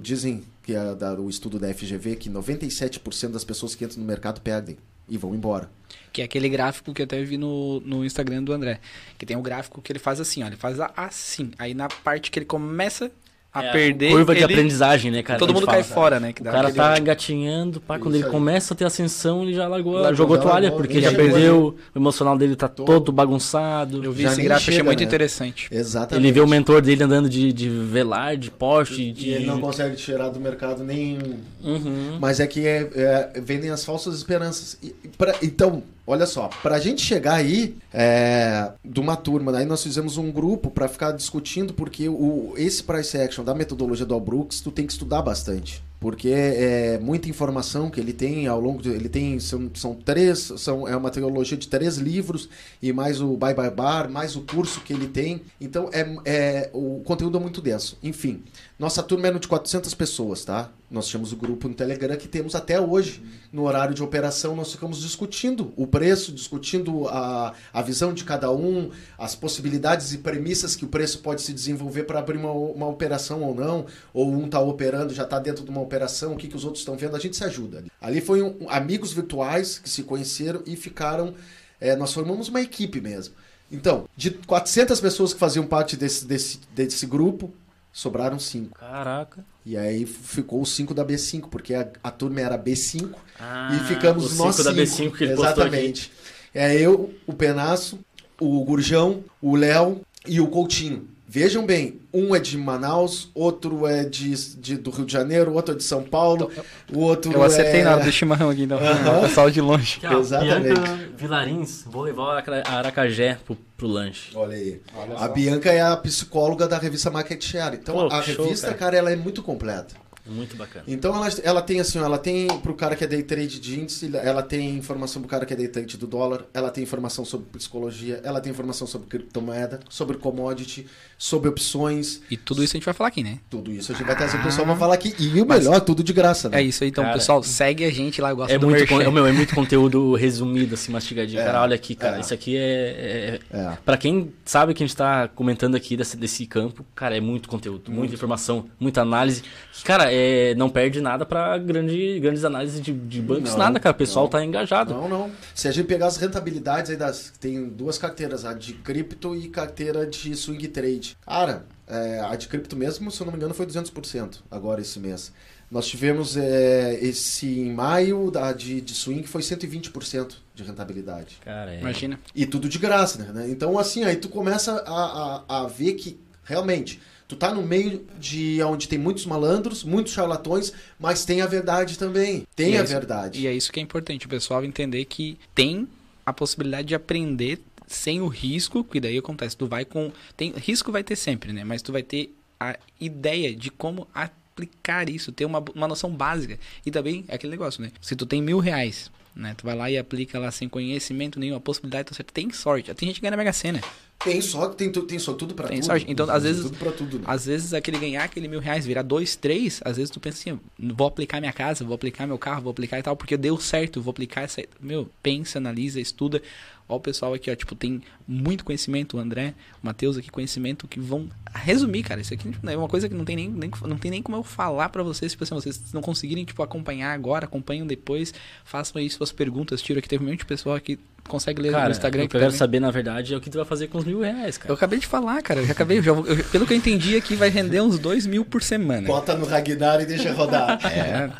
dizem que é o estudo da FGV que 97% das pessoas que entram no mercado perdem e vão embora. Que é aquele gráfico que eu até vi no, no Instagram do André. Que tem um gráfico que ele faz assim, ó. Ele faz assim. Aí na parte que ele começa a é, perder. Curva de aprendizagem, né, cara? Todo mundo fala, cai fora, né? o cara tá aquele... engatinhando, pá, quando ele aí. começa a ter ascensão, ele já largou, já jogou toalha, porque já perdeu, o emocional dele tá todo, todo bagunçado. Eu vi já esse gráfico, achei muito né? interessante. Exatamente. Ele vê o mentor dele andando de, de velar, de Porsche. De... E ele não consegue tirar do mercado nenhum. Uhum. Mas é que é, é, vendem as falsas esperanças. E, pra, então, Olha só, para a gente chegar aí é, de uma turma, daí nós fizemos um grupo para ficar discutindo, porque o, esse price action da metodologia do Al Brooks, tu tem que estudar bastante. porque é muita informação que ele tem ao longo de, ele tem são, são três são é uma trilogia de três livros e mais o Bye Bye Bar mais o curso que ele tem. Então é, é o conteúdo é muito denso. Enfim nossa turma é de 400 pessoas tá nós tínhamos o grupo no Telegram que temos até hoje no horário de operação nós ficamos discutindo o preço discutindo a, a visão de cada um as possibilidades e premissas que o preço pode se desenvolver para abrir uma, uma operação ou não ou um está operando já está dentro de uma operação, o que, que os outros estão vendo, a gente se ajuda. Ali foi um, amigos virtuais que se conheceram e ficaram. É, nós formamos uma equipe mesmo. Então, de 400 pessoas que faziam parte desse, desse, desse grupo, sobraram 5. Caraca. E aí ficou os 5 da B5, porque a, a turma era B5 ah, e ficamos nós 5 da B5 que ele Exatamente. É eu, o Penaço, o Gurjão, o Léo e o Coutinho. Vejam bem, um é de Manaus, outro é de, de, do Rio de Janeiro, outro é de São Paulo, então, o outro Eu acertei é... na hora do chimarrão aqui, então. Uhum. Pessoal de longe. Exatamente. Bianca Vilarins, vou levar a Aracajé pro, pro lanche. Olha aí. Olha a Bianca é a psicóloga da revista Market Share. Então, Pô, a show, revista, cara. cara, ela é muito completa. Muito bacana. Então ela, ela tem assim, ela tem pro cara que é day trade de índice, ela tem informação pro cara que é day trade do dólar, ela tem informação sobre psicologia, ela tem informação sobre criptomoeda, sobre commodity, sobre opções. E tudo isso a gente vai falar aqui, né? Tudo isso a gente vai trazer o pessoal pra falar aqui. E o melhor, tudo de graça, né? É isso aí, então, cara, pessoal, segue a gente lá, gosta é do muito con- é, meu, é muito conteúdo resumido, assim, mastigadinho. É, cara, olha aqui, cara, é. isso aqui é, é, é. Pra quem sabe que a gente tá comentando aqui desse, desse campo, cara, é muito conteúdo, muito. muita informação, muita análise. Cara, é, não perde nada pra grande, grandes análises de, de bancos, não, nada, cara. O pessoal não. tá engajado. Não, não. Se a gente pegar as rentabilidades aí das. Tem duas carteiras, a de cripto e carteira de swing trade. Cara, é, a de cripto mesmo, se eu não me engano, foi 200% agora esse mês. Nós tivemos é, esse em maio, da de, de swing foi 120% de rentabilidade. Cara, é. Imagina. E tudo de graça, né? Então, assim, aí tu começa a, a, a ver que realmente tu tá no meio de onde tem muitos malandros, muitos charlatões, mas tem a verdade também. Tem e a é isso, verdade. E é isso que é importante, o pessoal entender que tem a possibilidade de aprender sem o risco, que daí acontece, tu vai com. Tem, risco vai ter sempre, né? Mas tu vai ter a ideia de como aplicar isso, ter uma, uma noção básica. E também é aquele negócio, né? Se tu tem mil reais, né? Tu vai lá e aplica lá sem conhecimento nenhum, a possibilidade, você tem sorte. Tem gente que ganha na Mega Sena. Tem sorte, tem, tem só tudo para tudo. Sorte. Então, tem às vezes, tudo pra tudo, né? às vezes aquele ganhar aquele mil reais virar dois, três, às vezes tu pensa assim, vou aplicar minha casa, vou aplicar meu carro, vou aplicar e tal, porque deu certo, vou aplicar essa. Meu, pensa, analisa, estuda. Ó, o pessoal aqui, ó, tipo, tem muito conhecimento, o André, o Matheus aqui, conhecimento que vão resumir, cara. Isso aqui é uma coisa que não tem nem, nem não tem nem como eu falar para vocês, tipo assim, vocês não conseguirem, tipo, acompanhar agora, acompanham depois, façam aí suas perguntas, tiro aqui, teve muito pessoal aqui consegue ler cara, no Instagram. Eu quero saber, na verdade, é o que tu vai fazer com os mil reais, cara. Eu acabei de falar, cara. Eu já acabei. Já, eu, pelo que eu entendi aqui, vai render uns dois mil por semana. Bota no Ragnar e deixa rodar. é.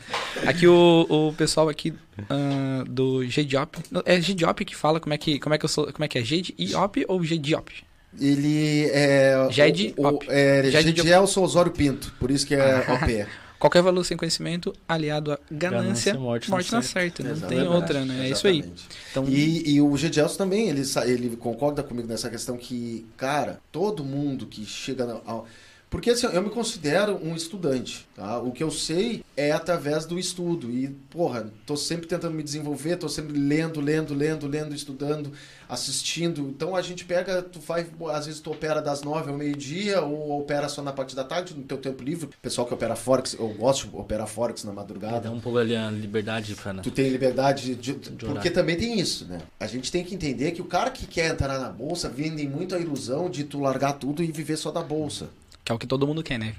Aqui o, o pessoal aqui uh, do GDOP. É GDOP que fala como é que, como é que eu sou. Como é que é? GDIOP ou GDIOP? Ele é. GED, o, o, é, Gedielson Osório Pinto, por isso que é OP. Qualquer valor sem conhecimento aliado a ganância, ganância morte, morte na certa. Não tem outra, né? É isso aí. Então... E, e o Gedelso também, ele, ele concorda comigo nessa questão que, cara, todo mundo que chega ao. Porque assim, eu me considero um estudante, tá? O que eu sei é através do estudo. E, porra, tô sempre tentando me desenvolver, tô sempre lendo, lendo, lendo, lendo, estudando assistindo. Então a gente pega, tu faz, às vezes tu opera das nove ao meio-dia ou opera só na parte da tarde, no teu tempo livre. pessoal que opera Forex, eu gosto de operar Forex na madrugada. Dá um pouco ali a liberdade pra... Tu tem liberdade de, de, de porque também tem isso, né? A gente tem que entender que o cara que quer entrar na bolsa vende muito a ilusão de tu largar tudo e viver só da bolsa. Que é o que todo mundo quer, né?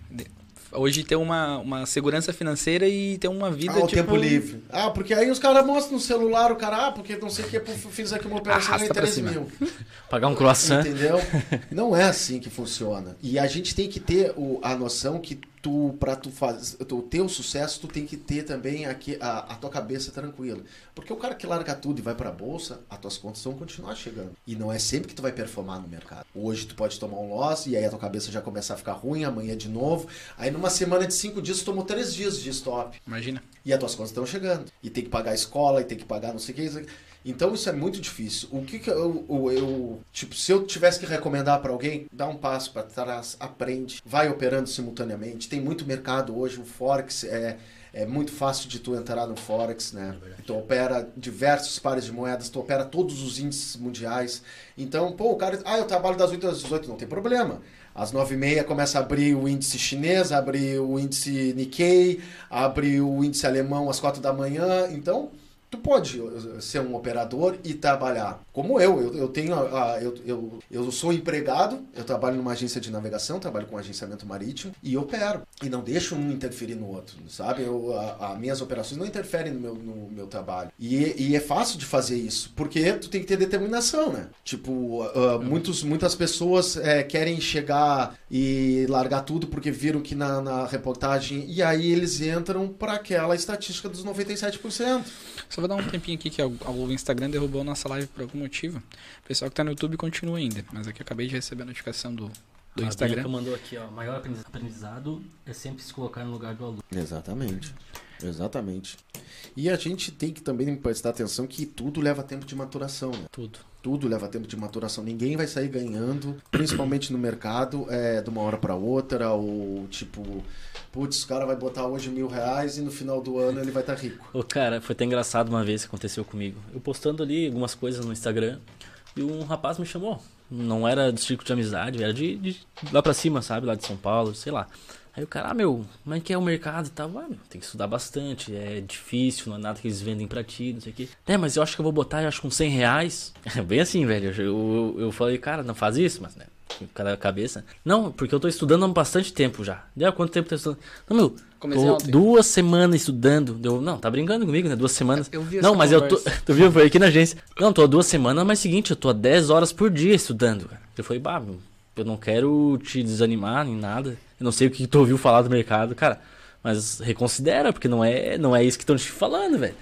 hoje ter uma, uma segurança financeira e ter uma vida ah, o tipo... tempo livre. Ah, porque aí os caras mostram no celular o cara, ah, porque não sei o que, fiz aqui uma operação em 3 mil. Pagar um croissant. Entendeu? Não é assim que funciona. E a gente tem que ter o, a noção que tu para tu fazer o teu sucesso tu tem que ter também aqui a, a, tua cabeça tranquila. Porque o cara que larga tudo e vai para bolsa as tuas contas vão continuar chegando. E não é sempre que tu vai performar no mercado. Hoje tu pode tomar um loss e aí a tua cabeça já começa a ficar ruim amanhã de novo. Aí numa semana de cinco dias tu tomou três dias de stop. Imagina. E as tuas contas estão chegando. E tem que pagar a escola e tem que pagar não sei o que então isso é muito difícil. O que, que eu, eu, eu, Tipo, se eu tivesse que recomendar para alguém, dá um passo para trás, aprende, vai operando simultaneamente. Tem muito mercado hoje, o Forex é, é muito fácil de tu entrar no Forex, né? tu opera diversos pares de moedas, tu opera todos os índices mundiais. Então, pô, o cara, ah, eu trabalho das 8 às 18, não tem problema. Às 9h30 começa a abrir o índice chinês, abre o índice Nikkei, abre o índice alemão às 4 da manhã. Então, tu pode ser um operador e trabalhar. Como eu, eu, eu tenho a, eu, eu, eu sou empregado, eu trabalho numa agência de navegação, trabalho com agenciamento marítimo e opero. E não deixo um interferir no outro, sabe? Eu, a, a minhas operações não interferem no meu, no meu trabalho. E, e é fácil de fazer isso, porque tu tem que ter determinação, né? Tipo, uh, muitos, muitas pessoas é, querem chegar e largar tudo porque viram que na, na reportagem, e aí eles entram para aquela estatística dos 97%. Só vou dar um tempinho aqui que o Instagram derrubou nossa live por algum motivo. O pessoal que tá no YouTube continua ainda. Mas aqui eu acabei de receber a notificação do, do a Instagram. Bianca mandou aqui, ó. Maior aprendizado é sempre se colocar no lugar do aluno. Exatamente. Exatamente. E a gente tem que também prestar atenção que tudo leva tempo de maturação, né? Tudo. Tudo leva tempo de maturação. Ninguém vai sair ganhando, principalmente no mercado, é, de uma hora para outra, ou tipo, putz, o cara vai botar hoje mil reais e no final do ano ele vai estar tá rico. Ô, cara, foi até engraçado uma vez que aconteceu comigo. Eu postando ali algumas coisas no Instagram e um rapaz me chamou. Não era do círculo de amizade, era de, de lá pra cima, sabe? Lá de São Paulo, sei lá. Aí o cara, ah, meu, como é que é o mercado e tal? Ah, meu, tem que estudar bastante, é difícil, não é nada que eles vendem pra ti, não sei o quê. É, mas eu acho que eu vou botar, eu acho, com 100 reais. Bem assim, velho. Eu, eu, eu falei, cara, não faz isso, mas, né? cada cabeça. Não, porque eu tô estudando há bastante tempo já. Deu quanto tempo tá estudando? Não, meu, tô duas semanas estudando. Deu, não, tá brincando comigo, né? Duas semanas. Eu vi Não, mas conversa. eu tô. Tu viu? Foi aqui na agência. Não, tô há duas semanas, mas seguinte, eu tô há 10 horas por dia estudando. Eu falei, bah, meu, eu não quero te desanimar nem nada. Eu não sei o que tu ouviu falar do mercado, cara. Mas reconsidera, porque não é, não é isso que estão te falando, velho.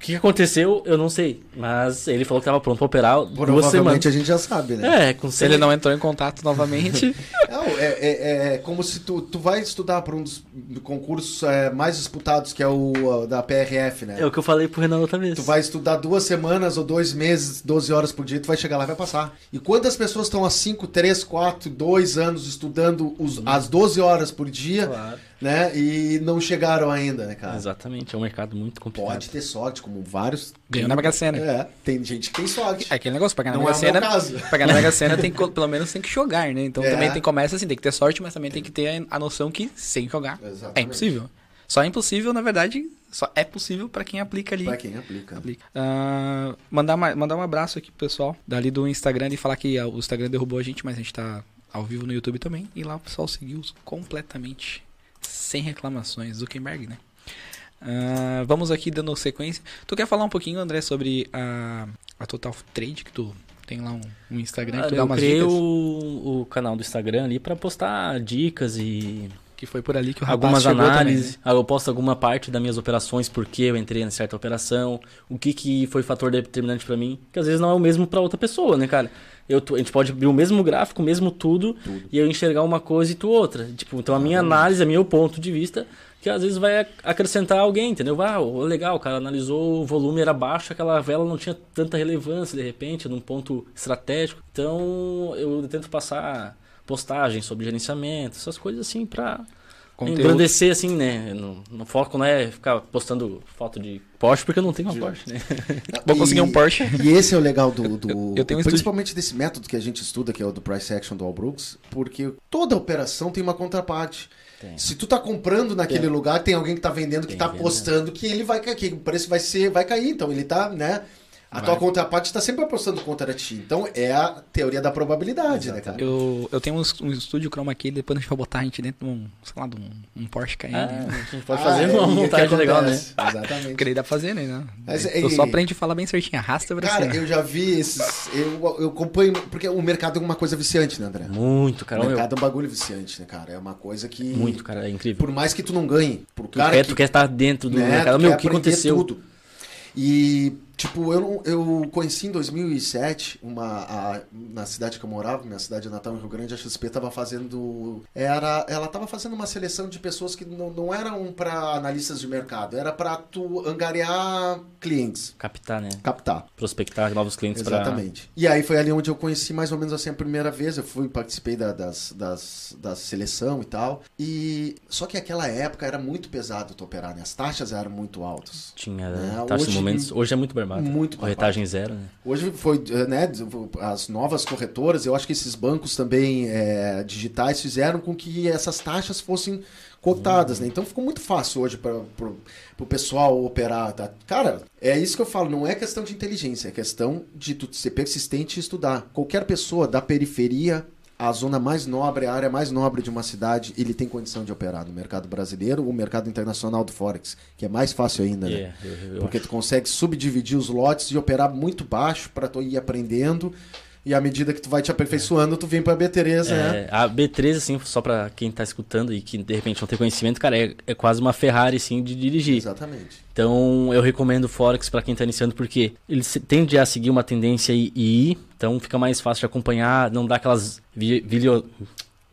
O que aconteceu, eu não sei. Mas ele falou que estava pronto para operar duas semanas. a gente já sabe, né? É, com Se ele não entrou em contato novamente. não, é, é, é, como se tu, tu vai estudar para um dos concursos é, mais disputados, que é o da PRF, né? É o que eu falei pro Renan outra vez. Tu vai estudar duas semanas ou dois meses, 12 horas por dia, tu vai chegar lá e vai passar. E quantas pessoas estão há 5, 3, 4, 2 anos estudando os, as 12 horas por dia? Claro né? E não chegaram ainda, né, cara? Exatamente, é um mercado muito complicado. Pode ter sorte, como vários. Ganhou na Mega Sena. É, tem gente que tem sorte. É aquele negócio, pra ganhar na Não Mega é Sena. Pra ganhar na Mega Sena, tem que, pelo menos tem que jogar, né? Então É. também tem, começa assim, tem que ter sorte, mas também tem que ter a noção que sem jogar Exatamente. é impossível. Só é impossível, na verdade, só é possível pra quem aplica ali. Pra quem aplica. Aplica. Ah, mandar, uma- mandar um abraço aqui pro pessoal dali do Instagram e falar que o Instagram derrubou a gente, mas a gente tá ao vivo no YouTube também. E lá o pessoal seguiu completamente sem reclamações. Zuckerberg, né? Ah, vamos aqui dando sequência. Tu quer falar um pouquinho, André, sobre a, a Total Trade, que tu tem lá um, um Instagram, que Cara, tu dá eu umas criei dicas? o, o canal do Instagram ali pra postar dicas e Que foi por ali que o rapaz algumas análises. também, né? Ah, Eu posto alguma parte das minhas operações, por que eu entrei em certa operação, o que, que foi fator determinante pra mim, que às vezes não é o mesmo pra outra pessoa, né, cara? Eu, a gente pode abrir o mesmo gráfico, o mesmo tudo, e eu enxergar uma coisa e tu outra. Tipo, então a minha análise, a meu ponto de vista, que às vezes vai ac- acrescentar alguém, entendeu? Ah, legal, o cara analisou o volume era baixo, aquela vela não tinha tanta relevância de repente, num ponto estratégico. Então eu tento passar postagens sobre gerenciamento, essas coisas assim pra Conteúdo. engrandecer assim, né? No, no foco não é ficar postando foto de Porsche porque eu não tenho uma Porsche, né? Vou conseguir um Porsche. E esse é o legal do, do- Eu tenho um principalmente desse método que a gente estuda, que é o do price action do All Brooks, porque toda operação tem uma contraparte. Tem. Se tu tá comprando naquele Tem. lugar, tem alguém que tá vendendo que Tem tá vendendo. apostando que ele vai cair, que o preço vai ser, vai cair, então ele tá, né? A Vai. tua contraparte está sempre apostando contra ti. Então é a teoria da probabilidade, né, cara? Eu, eu tenho um, um estúdio chroma key, depois a gente vai botar a gente dentro de um, sei lá, de um, um Porsche Cayenne. Ah, né? a gente pode Ah, fazer é, uma montagem legal, né? Exatamente. Porque daí dá pra fazer, né? Mas, tu e- só aprende a falar bem certinho, arrasta pra Cara, cima. eu já vi esses. Eu, eu acompanho. Porque o mercado é uma coisa viciante, né, André? Muito, cara. o meu, mercado é um bagulho viciante, né, cara? É uma coisa que. muito, cara, é incrível. Por mais que tu não ganhe, pro Tu cara quer, que tu quer estar dentro do né, mercado. Meu, o que aconteceu? Tudo. E Tipo, eu, eu conheci em 2007 uma a- na cidade que eu morava, minha cidade natal em Rio Grande, a XP tava fazendo era ela tava fazendo uma seleção de pessoas que não, não eram para analistas de mercado, era para tu angariar clientes, Captar, né? captar. Prospectar novos clientes para. Exatamente. E aí foi ali onde eu conheci mais ou menos assim a primeira vez. Eu fui, participei da, das, das, da seleção e tal. E só que aquela época era muito pesado tu operar, né? As taxas eram muito altas. Tinha É, taxa de hoje- momentos. Hoje é muito Muito Corretagem zero, né? Hoje foi, né, as novas corretoras, eu acho que esses bancos também eh, digitais fizeram com que essas taxas fossem cotadas, né? Então ficou muito fácil hoje para o pessoal operar. Tá? Cara, é isso que eu falo, não é questão de inteligência, é questão de tu ser persistente e estudar. Qualquer pessoa da periferia a zona mais nobre, a área mais nobre de uma cidade, ele tem condição de operar no mercado brasileiro, o mercado internacional do Forex, que é mais fácil ainda, né? É, eu- eu Porque tu consegue subdividir os lotes e operar muito baixo para tu ir aprendendo. E à medida que tu vai te aperfeiçoando, tu vem pra B3, né? É, a B3, assim, só pra quem tá escutando e que de repente não tem conhecimento, cara, é, é quase uma Ferrari, assim, de dirigir. Exatamente. Então, eu recomendo o Forex pra quem tá iniciando, porque ele tende a seguir uma tendência e e ir, então fica mais fácil de acompanhar, não dá aquelas vi, vilio,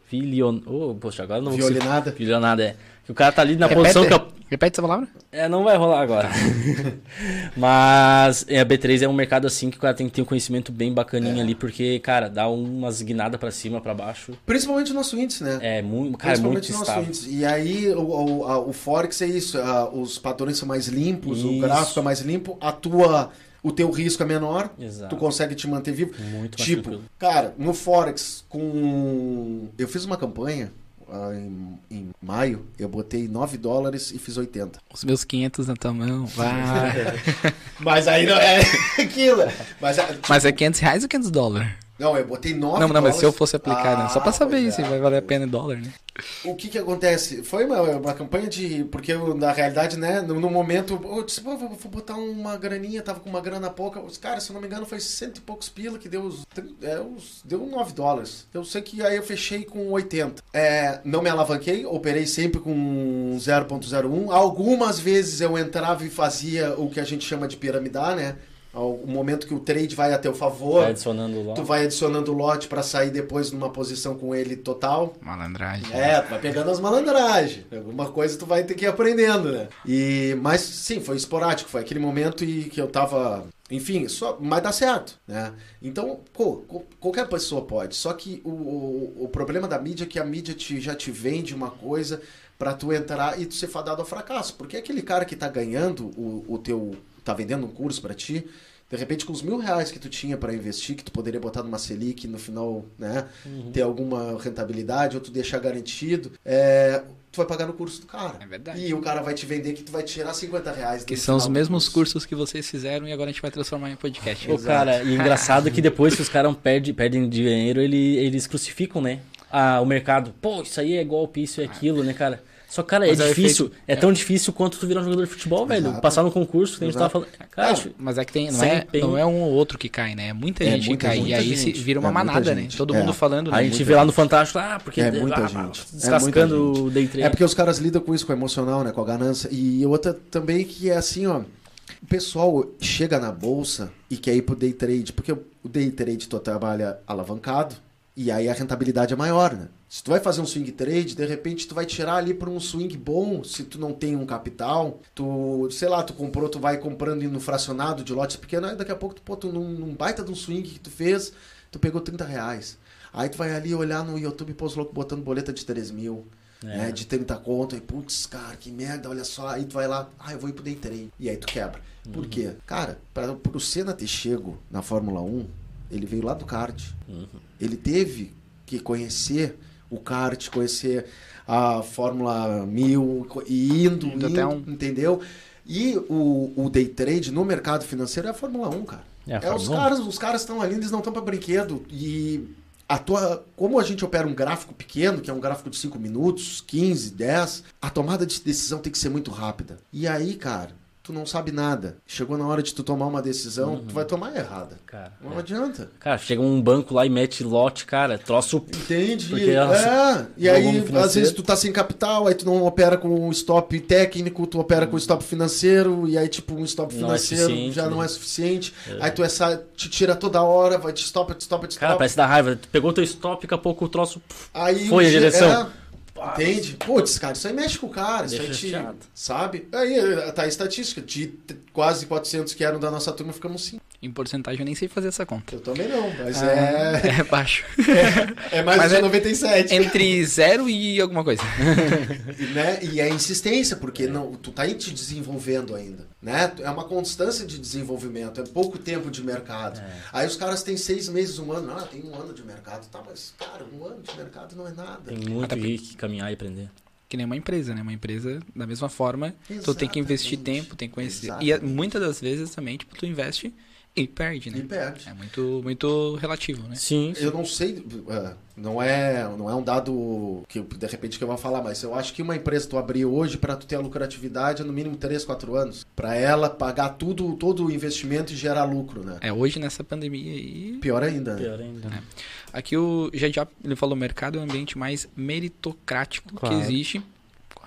vilion, oh, poxa, agora não vou Violinada. Vilionada, é. Que o cara tá ali na Repete, posição que eu... repete essa palavra? É, não vai rolar agora. Mas é, a B3 é um mercado assim que o cara tem que ter um conhecimento bem bacaninho ali, porque, cara, dá umas guinadas pra cima, pra baixo. Principalmente o nosso índice, né? É muito, cara, é muito Principalmente o nosso estável. índice. E aí, o, o, a- o Forex é isso. a- os padrões são mais limpos, o Isso. gráfico é mais limpo, a tua, o teu risco é menor, Exato. tu consegue te manter vivo. Muito mais Tipo, tranquilo. cara, no Forex, com. Eu fiz uma campanha em, em maio, eu botei 9 dólares e fiz 80. Os meus 500 na tua mão. Vai. Mas aí não é aquilo. Mas, ah, Mas é 500 reais ou 500 dólares? Não, eu botei 9 Não, não, mas dólares. se eu fosse aplicar, né? Só pra Ah, saber é. vai valer a pena em dólar, né? O que que acontece? Foi uma, uma campanha de. Porque eu, na realidade, né, no, no momento, eu disse, pô, vou, vou botar uma graninha, tava com uma grana pouca. Os caras, se eu não me engano, foi cento e poucos pila que deu os. É, os deu 9 dólares. Eu sei que aí eu fechei com 80. É, não me alavanquei, operei sempre com 0.01. Algumas vezes eu entrava e fazia o que a gente chama de piramidar, né? O momento que o trade vai a teu favor. Vai adicionando lá. Tu vai adicionando lote pra sair depois numa posição com ele total. Malandragem. É, tu vai pegando as malandragens. Alguma coisa tu vai ter que ir aprendendo, né? E, mas sim, foi esporádico. Foi aquele momento e que eu tava. Enfim, só, mas dá certo, né? Então, pô, qualquer pessoa pode. Só que o, o, o problema da mídia é que a mídia te, já te vende uma coisa pra tu entrar e tu ser fadado ao fracasso. Porque aquele cara que tá ganhando o, o teu. Tá vendendo um curso pra ti. De repente, com os mil reais que tu tinha pra investir, que tu poderia botar numa Selic no final, né? Ter alguma rentabilidade ou tu deixar garantido, é, tu vai pagar no curso do cara. É verdade. E o cara vai te vender que tu vai tirar 50 reais. Que são os mesmos curso. cursos que vocês fizeram e agora a gente vai transformar em podcast. Ô, cara, e engraçado que depois que os caras perdem, perdem dinheiro, ele, eles crucificam, né? Ah, o mercado. Pô, isso aí é golpe, isso é aquilo, né, cara? Só que, cara, é Mas é o difícil. efeito- É tão difícil quanto tu virar um jogador de futebol, velho. Exato. Passar no concurso que a gente Exato. tava falando. Cara, Não, mas é que tem, não é, empenho. não é um ou outro que cai, né? É muita É gente que muita cai. gente. E aí gente. vira uma É manada, né? Todo É. mundo falando, né? a gente vê lá no Fantástico, ah, porque É muita ah, gente. descascando É muita o day trade. É porque os caras lidam com isso, com o emocional, né? Com a ganância. E outra também que é assim, ó. O pessoal chega na bolsa e quer ir pro day trade, porque o day trade tu trabalha alavancado e aí a rentabilidade é maior, né? Se tu vai fazer um swing trade, de repente tu vai tirar ali para um swing bom, se tu não tem um capital, tu, sei lá, tu comprou, tu vai comprando no fracionado de lotes pequenos, aí daqui a pouco tu, pô, tu num, num baita de um swing que tu fez, tu pegou 30 reais. Aí tu vai ali olhar no YouTube, pô, os loucos botando boleta de 3 mil É. né, de 30 conto, e putz, cara, que merda, olha só, aí tu vai lá, ah, eu vou ir pro day trade, e aí tu quebra. Por quê? Cara, para o Senna ter chego na Fórmula 1, ele veio lá do kart. Ele teve que conhecer o kart, conhecer a Fórmula 1000, co- e indo, Indo indo, até um- entendeu? E o, o day trade no mercado financeiro é a Fórmula 1, cara. É a É, os Fórmula 1. caras, os caras estão ali, eles não estão para brinquedo. E a tua, como a gente opera um gráfico pequeno, que é um gráfico de 5 minutos, 15, 10, a tomada de decisão tem que ser muito rápida. E aí, cara, tu não sabe nada. Chegou na hora de tu tomar uma decisão, Uhum. tu vai tomar errada. Cara, Não é. adianta. cara, chega um banco lá e mete lote, cara, troço. Entende? Porque é, e aí, às financeiro. vezes, tu tá sem capital, aí tu não opera com o stop técnico, tu opera com o stop financeiro, e aí, tipo, um stop Não é financeiro já não né? é suficiente. Aí tu essa, te tira toda hora, vai te stop, te stop, te Cara, stop. parece dar raiva. Tu pegou teu stop, daqui a pouco o troço. Aí Foi a direção. Entende? Putz, cara, isso aí mexe com o cara, isso aí te, chateado. sabe? Aí tá a estatística, de quase 400 que eram da nossa turma, ficamos 5. Em porcentagem eu nem sei fazer essa conta. Eu também não, mas Ah, é, É baixo. é mais Mas de é- 97. Entre zero e alguma coisa. E, né? e é insistência, porque não, tu tá aí te desenvolvendo ainda. Né? É uma constância de desenvolvimento, é pouco tempo de mercado. Aí os caras têm seis meses, um ano. Ah, tem um ano de mercado. Tá, mas, cara, um ano de mercado não é nada. Tem muito Até que caminhar e aprender. Que nem uma empresa, né? Uma empresa, da mesma forma, tu tem que investir Exatamente. tempo, tem que conhecer. Exatamente. E é- muitas das vezes também, tipo, tu investe e perde, né? E perde. É muito, muito relativo, né? Sim. Eu não sei, é, não é, não é um dado que de repente que eu vou falar, mas eu acho que uma empresa tu abrir hoje para tu ter a lucratividade é no mínimo 3, 4 anos, para ela pagar tudo, todo o investimento e gerar lucro, né? É, hoje nessa pandemia aí. Pior ainda. né? Pior ainda. né? Aqui o já ele falou, o mercado é o ambiente mais meritocrático Claro. que existe.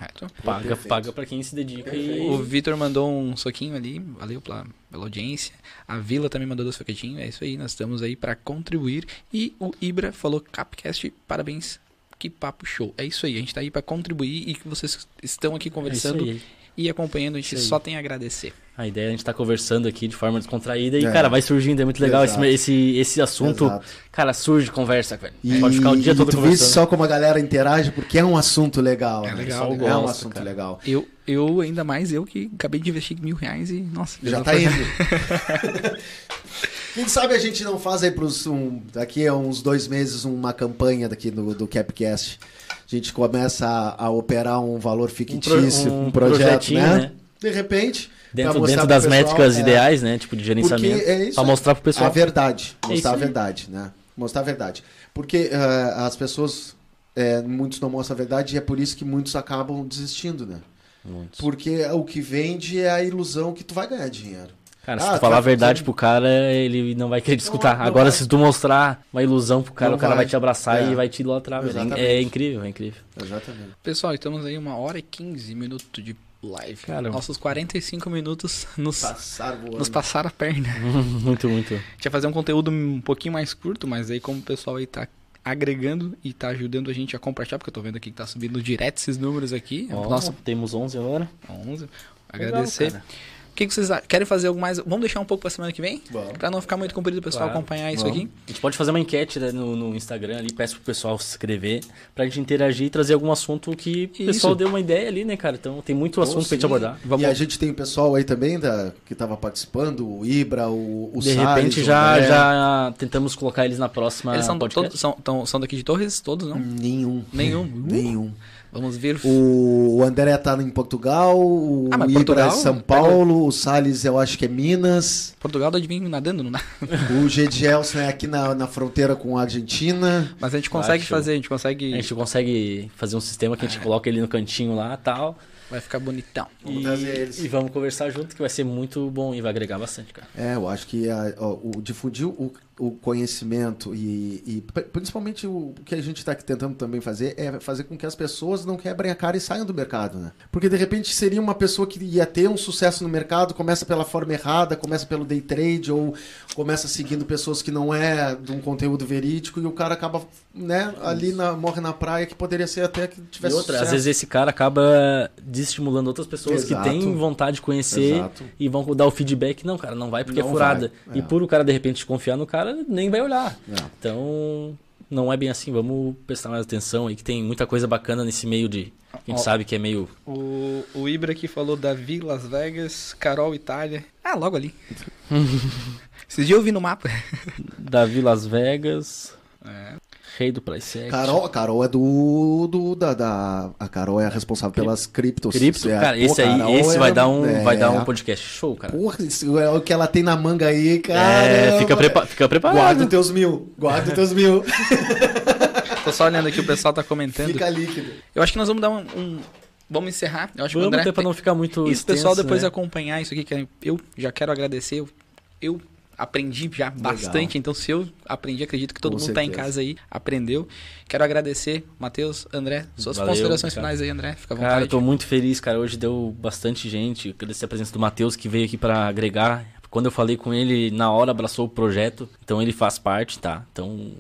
Correto. Paga, Perfeito. paga pra quem se dedica e. O Vitor mandou um soquinho ali, valeu pela, pela audiência. A Vila também mandou dois soquetinhos, é isso aí, nós estamos aí para contribuir. E o Ibra falou, Capcast, parabéns, que papo show. É isso aí, a gente tá aí para contribuir e que vocês estão aqui É isso conversando aí. E acompanhando, a gente só tem a agradecer. A ideia é a gente tá conversando aqui de forma descontraída e, É. cara, vai surgindo, é muito legal esse, Exato. esse, esse assunto. Exato. Cara, surge, conversa, velho. E, Pode ficar o dia e todo tu vê conversando. só como a galera interage, porque é um assunto legal. É né? legal, É legal. um Gosto, assunto cara. legal. Eu, eu, ainda mais eu que acabei de investir mil reais e, nossa, Já tá indo. Quem sabe a gente não faz aí pros um, daqui a uns dois meses uma campanha daqui do, do Capcast. A gente começa a, a operar um valor fictício, um, um projeto, né? né? De repente, Dentro, dentro pro das pessoal, métricas é, ideais, né? Tipo de gerenciamento. É isso pra mostrar pro pessoal. A verdade. É Mostrar isso a verdade, né? Mostrar a verdade. Porque eh, as pessoas, eh, muitos não mostram a verdade e é por isso que muitos acabam desistindo, né? Muitos. Porque o que vende é a ilusão que tu vai ganhar dinheiro. Cara, se Ah, tu tu falar a vai verdade pro cara, ele não vai querer te escutar. não Agora, vai. se tu mostrar uma ilusão pro cara, Não o cara vai, vai. te abraçar É. e vai te idolatrar. Exatamente. É incrível, é incrível. Exatamente. Pessoal, estamos aí uma hora e 15 minutos de live. Cara, Nossos 45 minutos nos, Passar voando. nos passaram a perna. muito, muito. A gente ia fazer um conteúdo um pouquinho mais curto, mas aí como o pessoal aí tá agregando e tá ajudando a gente a compartilhar, porque eu tô vendo aqui que tá subindo direto esses números aqui. Ó, Nossa, temos 11 agora. 11. Legal, Agradecer. cara. O que, que vocês querem fazer algo mais? Vamos deixar um pouco pra semana que vem? Vamos. Pra não ficar muito comprido o pessoal Claro. acompanhar isso Vamos. aqui. A gente pode fazer uma enquete né, no, no Instagram ali, peço pro pessoal se inscrever, pra gente interagir e trazer algum assunto que o pessoal deu uma ideia ali, né, cara? Então tem muito assunto pra gente abordar. Vamos- E a gente tem o pessoal aí também da, que estava participando, o Ibra, o, o De Salles, repente o já, André. já tentamos colocar eles na próxima Eles são, podcast. todos, são, tão- são daqui de Torres? Todos, não? Nenhum. Nenhum. Nenhum. Vamos ver. O, o André tá em Portugal, o Ah, Ibra Portugal? é São Paulo, o Salles eu acho que é Minas, Portugal dá de vir nadando, não dá? o Gedielson é aqui na, na fronteira com a Argentina. Mas a gente consegue show. fazer, a gente consegue. A gente consegue fazer um sistema que a gente coloca ele no cantinho lá e tal. Vai ficar bonitão. Vamos e, trazer eles. e vamos conversar junto, que vai ser muito bom e vai agregar bastante, cara. É, eu acho que a- ó, o difundir o, o conhecimento e, e pri- principalmente o que a gente está tentando também fazer é fazer com que as pessoas não quebrem a cara e saiam do mercado, né? Porque de repente seria uma pessoa que ia ter um sucesso no mercado, começa pela forma errada, começa pelo day trade ou começa seguindo pessoas que não é de um conteúdo verídico e o cara acaba, né, ali na, morre na praia que poderia ser até que E tivesse outra, às sucesso. vezes esse cara acaba desestimulando outras pessoas Exato. que têm vontade de conhecer Exato. e vão dar o feedback. Não, cara, não vai porque Não é furada. vai, E é. por o cara de repente confiar no cara, nem vai olhar. É. Então, não é bem assim. Vamos prestar mais atenção aí, que tem muita coisa bacana nesse meio de. A gente Ó. sabe que é meio. O, o Ibra aqui falou Davi, Las Vegas, Carol, Itália. Ah, logo ali. Esses dias eu vi no mapa. Davi Las Vegas, É. Rei do PlayStation. Carol, a Carol é do, do da, da- a Carol é a responsável pelas criptos. Cripto, É, cara, pô, esse aí, Carol esse é- vai dar um, é, vai dar um podcast show, cara. Porra, isso é o que ela tem na manga aí, cara. é, fica, prepa fica preparado. Guarda os teus mil, guarda os teus mil. Tô só olhando aqui, o pessoal tá comentando. Fica líquido. Eu acho que nós vamos dar um, um, vamos encerrar. Eu acho Vamos que o André até pra não ficar muito Isso, pessoal, extenso, depois né? acompanhar isso aqui, que eu já quero agradecer. Eu, eu aprendi já bastante, então se eu aprendi, acredito que todo Com mundo tá em casa aí, aprendeu. Quero agradecer, Matheus, André, suas Valeu, considerações cara. finais aí, André, fica à Cara, vontade. eu tô muito feliz, cara. Hoje deu bastante gente. Agradecer a presença do Matheus, que veio aqui pra agregar. Quando eu falei com ele, na hora abraçou o projeto. Então ele faz parte, tá? Então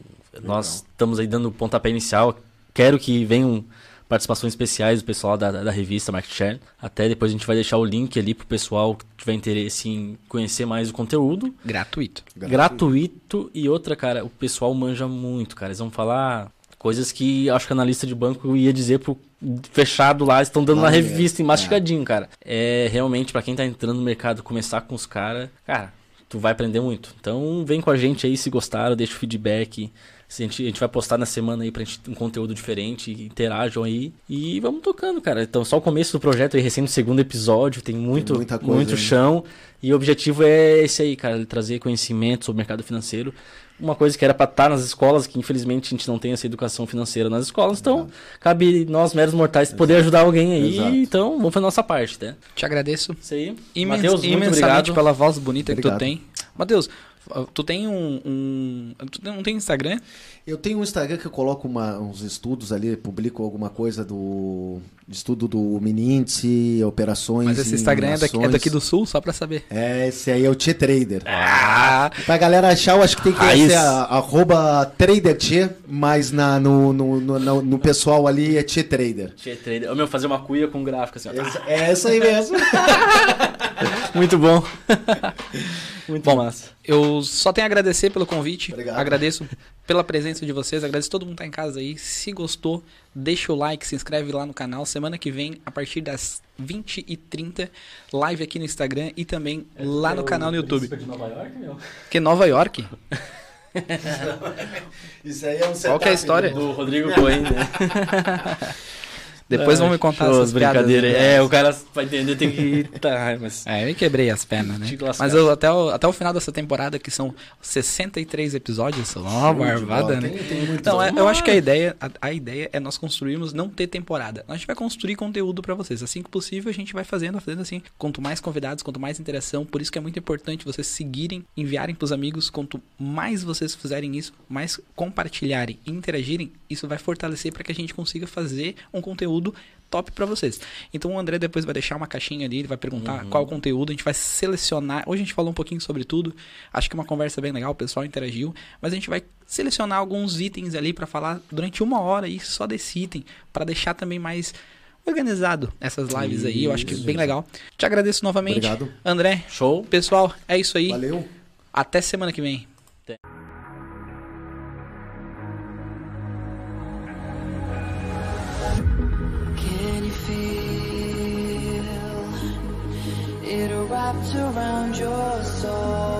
nós estamos aí dando o pontapé inicial. Quero que venham participações especiais do pessoal da, da revista Market Share. Até depois a gente vai deixar o link ali pro pessoal que tiver interesse em conhecer mais o conteúdo. Gratuito. Gratuito. E outra, cara, o pessoal manja muito, cara. Eles vão falar coisas que acho que a analista de banco eu ia dizer pro fechado lá, estão dando na revista, mastigadinho, cara. É realmente, pra quem tá entrando no mercado, começar com os caras, cara, tu vai aprender muito. Então, vem com a gente aí, se gostaram, deixa o feedback. Se a, gente, a gente vai postar na semana aí pra gente ter um conteúdo diferente, interajam aí. E vamos tocando, cara. Então, só o começo do projeto aí, recém no segundo episódio, tem muito, muita coisa muito chão. E o objetivo é esse aí, cara, trazer conhecimento sobre o mercado financeiro. Uma coisa que era pra estar nas escolas, que infelizmente a gente não tem essa educação financeira nas escolas. Então, cabe nós, meros mortais, poder ajudar alguém aí. Exato. Então, vamos fazer a nossa parte, né? Te agradeço Isso aí. imen Matheus, muito imensamente obrigado. pela voz bonita que tu Obrigado. tem. Matheus, tu tem um, um- Tu não tem Instagram? Eu tenho um Instagram que eu coloco uma- uns estudos ali, publico alguma coisa do estudo do mini índice, operações. Mas esse Instagram é daqui, é daqui do sul, só pra saber. É, esse aí é o T-Trader. Ah! Pra galera achar, eu acho que tem que ser a, arroba TraderT, mas na, no, no, no, no- no pessoal ali é T-Trader. Tchê, trader. Ô, meu, fazer uma cuia com gráfico assim, ó. Esse- É isso aí mesmo. Muito bom. Muito Bom, massa. Eu só tenho a agradecer pelo convite. Obrigado. Agradeço pela presença de vocês. Agradeço todo mundo que tá em casa aí. Se gostou, deixa o like, se inscreve lá no canal. Semana que vem, a partir das 20h30, live aqui no Instagram e também lá no canal no YouTube. de Nova York, meu? Que Nova York? Isso aí é um Qual que é a setup história? do- Do Rodrigo Cohen, né? Depois vão me contar Show, essas piadas. brincadeira. né? É, o cara vai entender, tem que... Tá, mas... É, eu me quebrei as pernas, né? Mas eu, até, o, até o final dessa temporada, que são 63 episódios, ó, uma barbada, né? Tem, tem muito Então, é- eu acho que a ideia, a, a ideia é nós construirmos não ter temporada. A gente vai construir conteúdo pra vocês. Assim que possível, a gente vai fazendo, fazendo assim. Quanto mais convidados, quanto mais interação. Por isso que é muito importante vocês seguirem, enviarem pros amigos. Quanto mais vocês fizerem isso, mais compartilharem e interagirem, isso vai fortalecer para que a gente consiga fazer um conteúdo top pra vocês. Então o André depois vai deixar uma caixinha ali, ele vai perguntar qual o conteúdo, a gente vai selecionar. Hoje a gente falou um pouquinho sobre tudo. Acho que é uma conversa bem legal, o pessoal interagiu, mas a gente vai selecionar alguns itens ali pra falar durante uma hora e só desse item, pra deixar também mais organizado essas lives aí. Eu acho que é bem legal. Te agradeço novamente. Obrigado. André, Show. pessoal, é isso aí. Valeu. Até semana que vem. wrapped around your soul.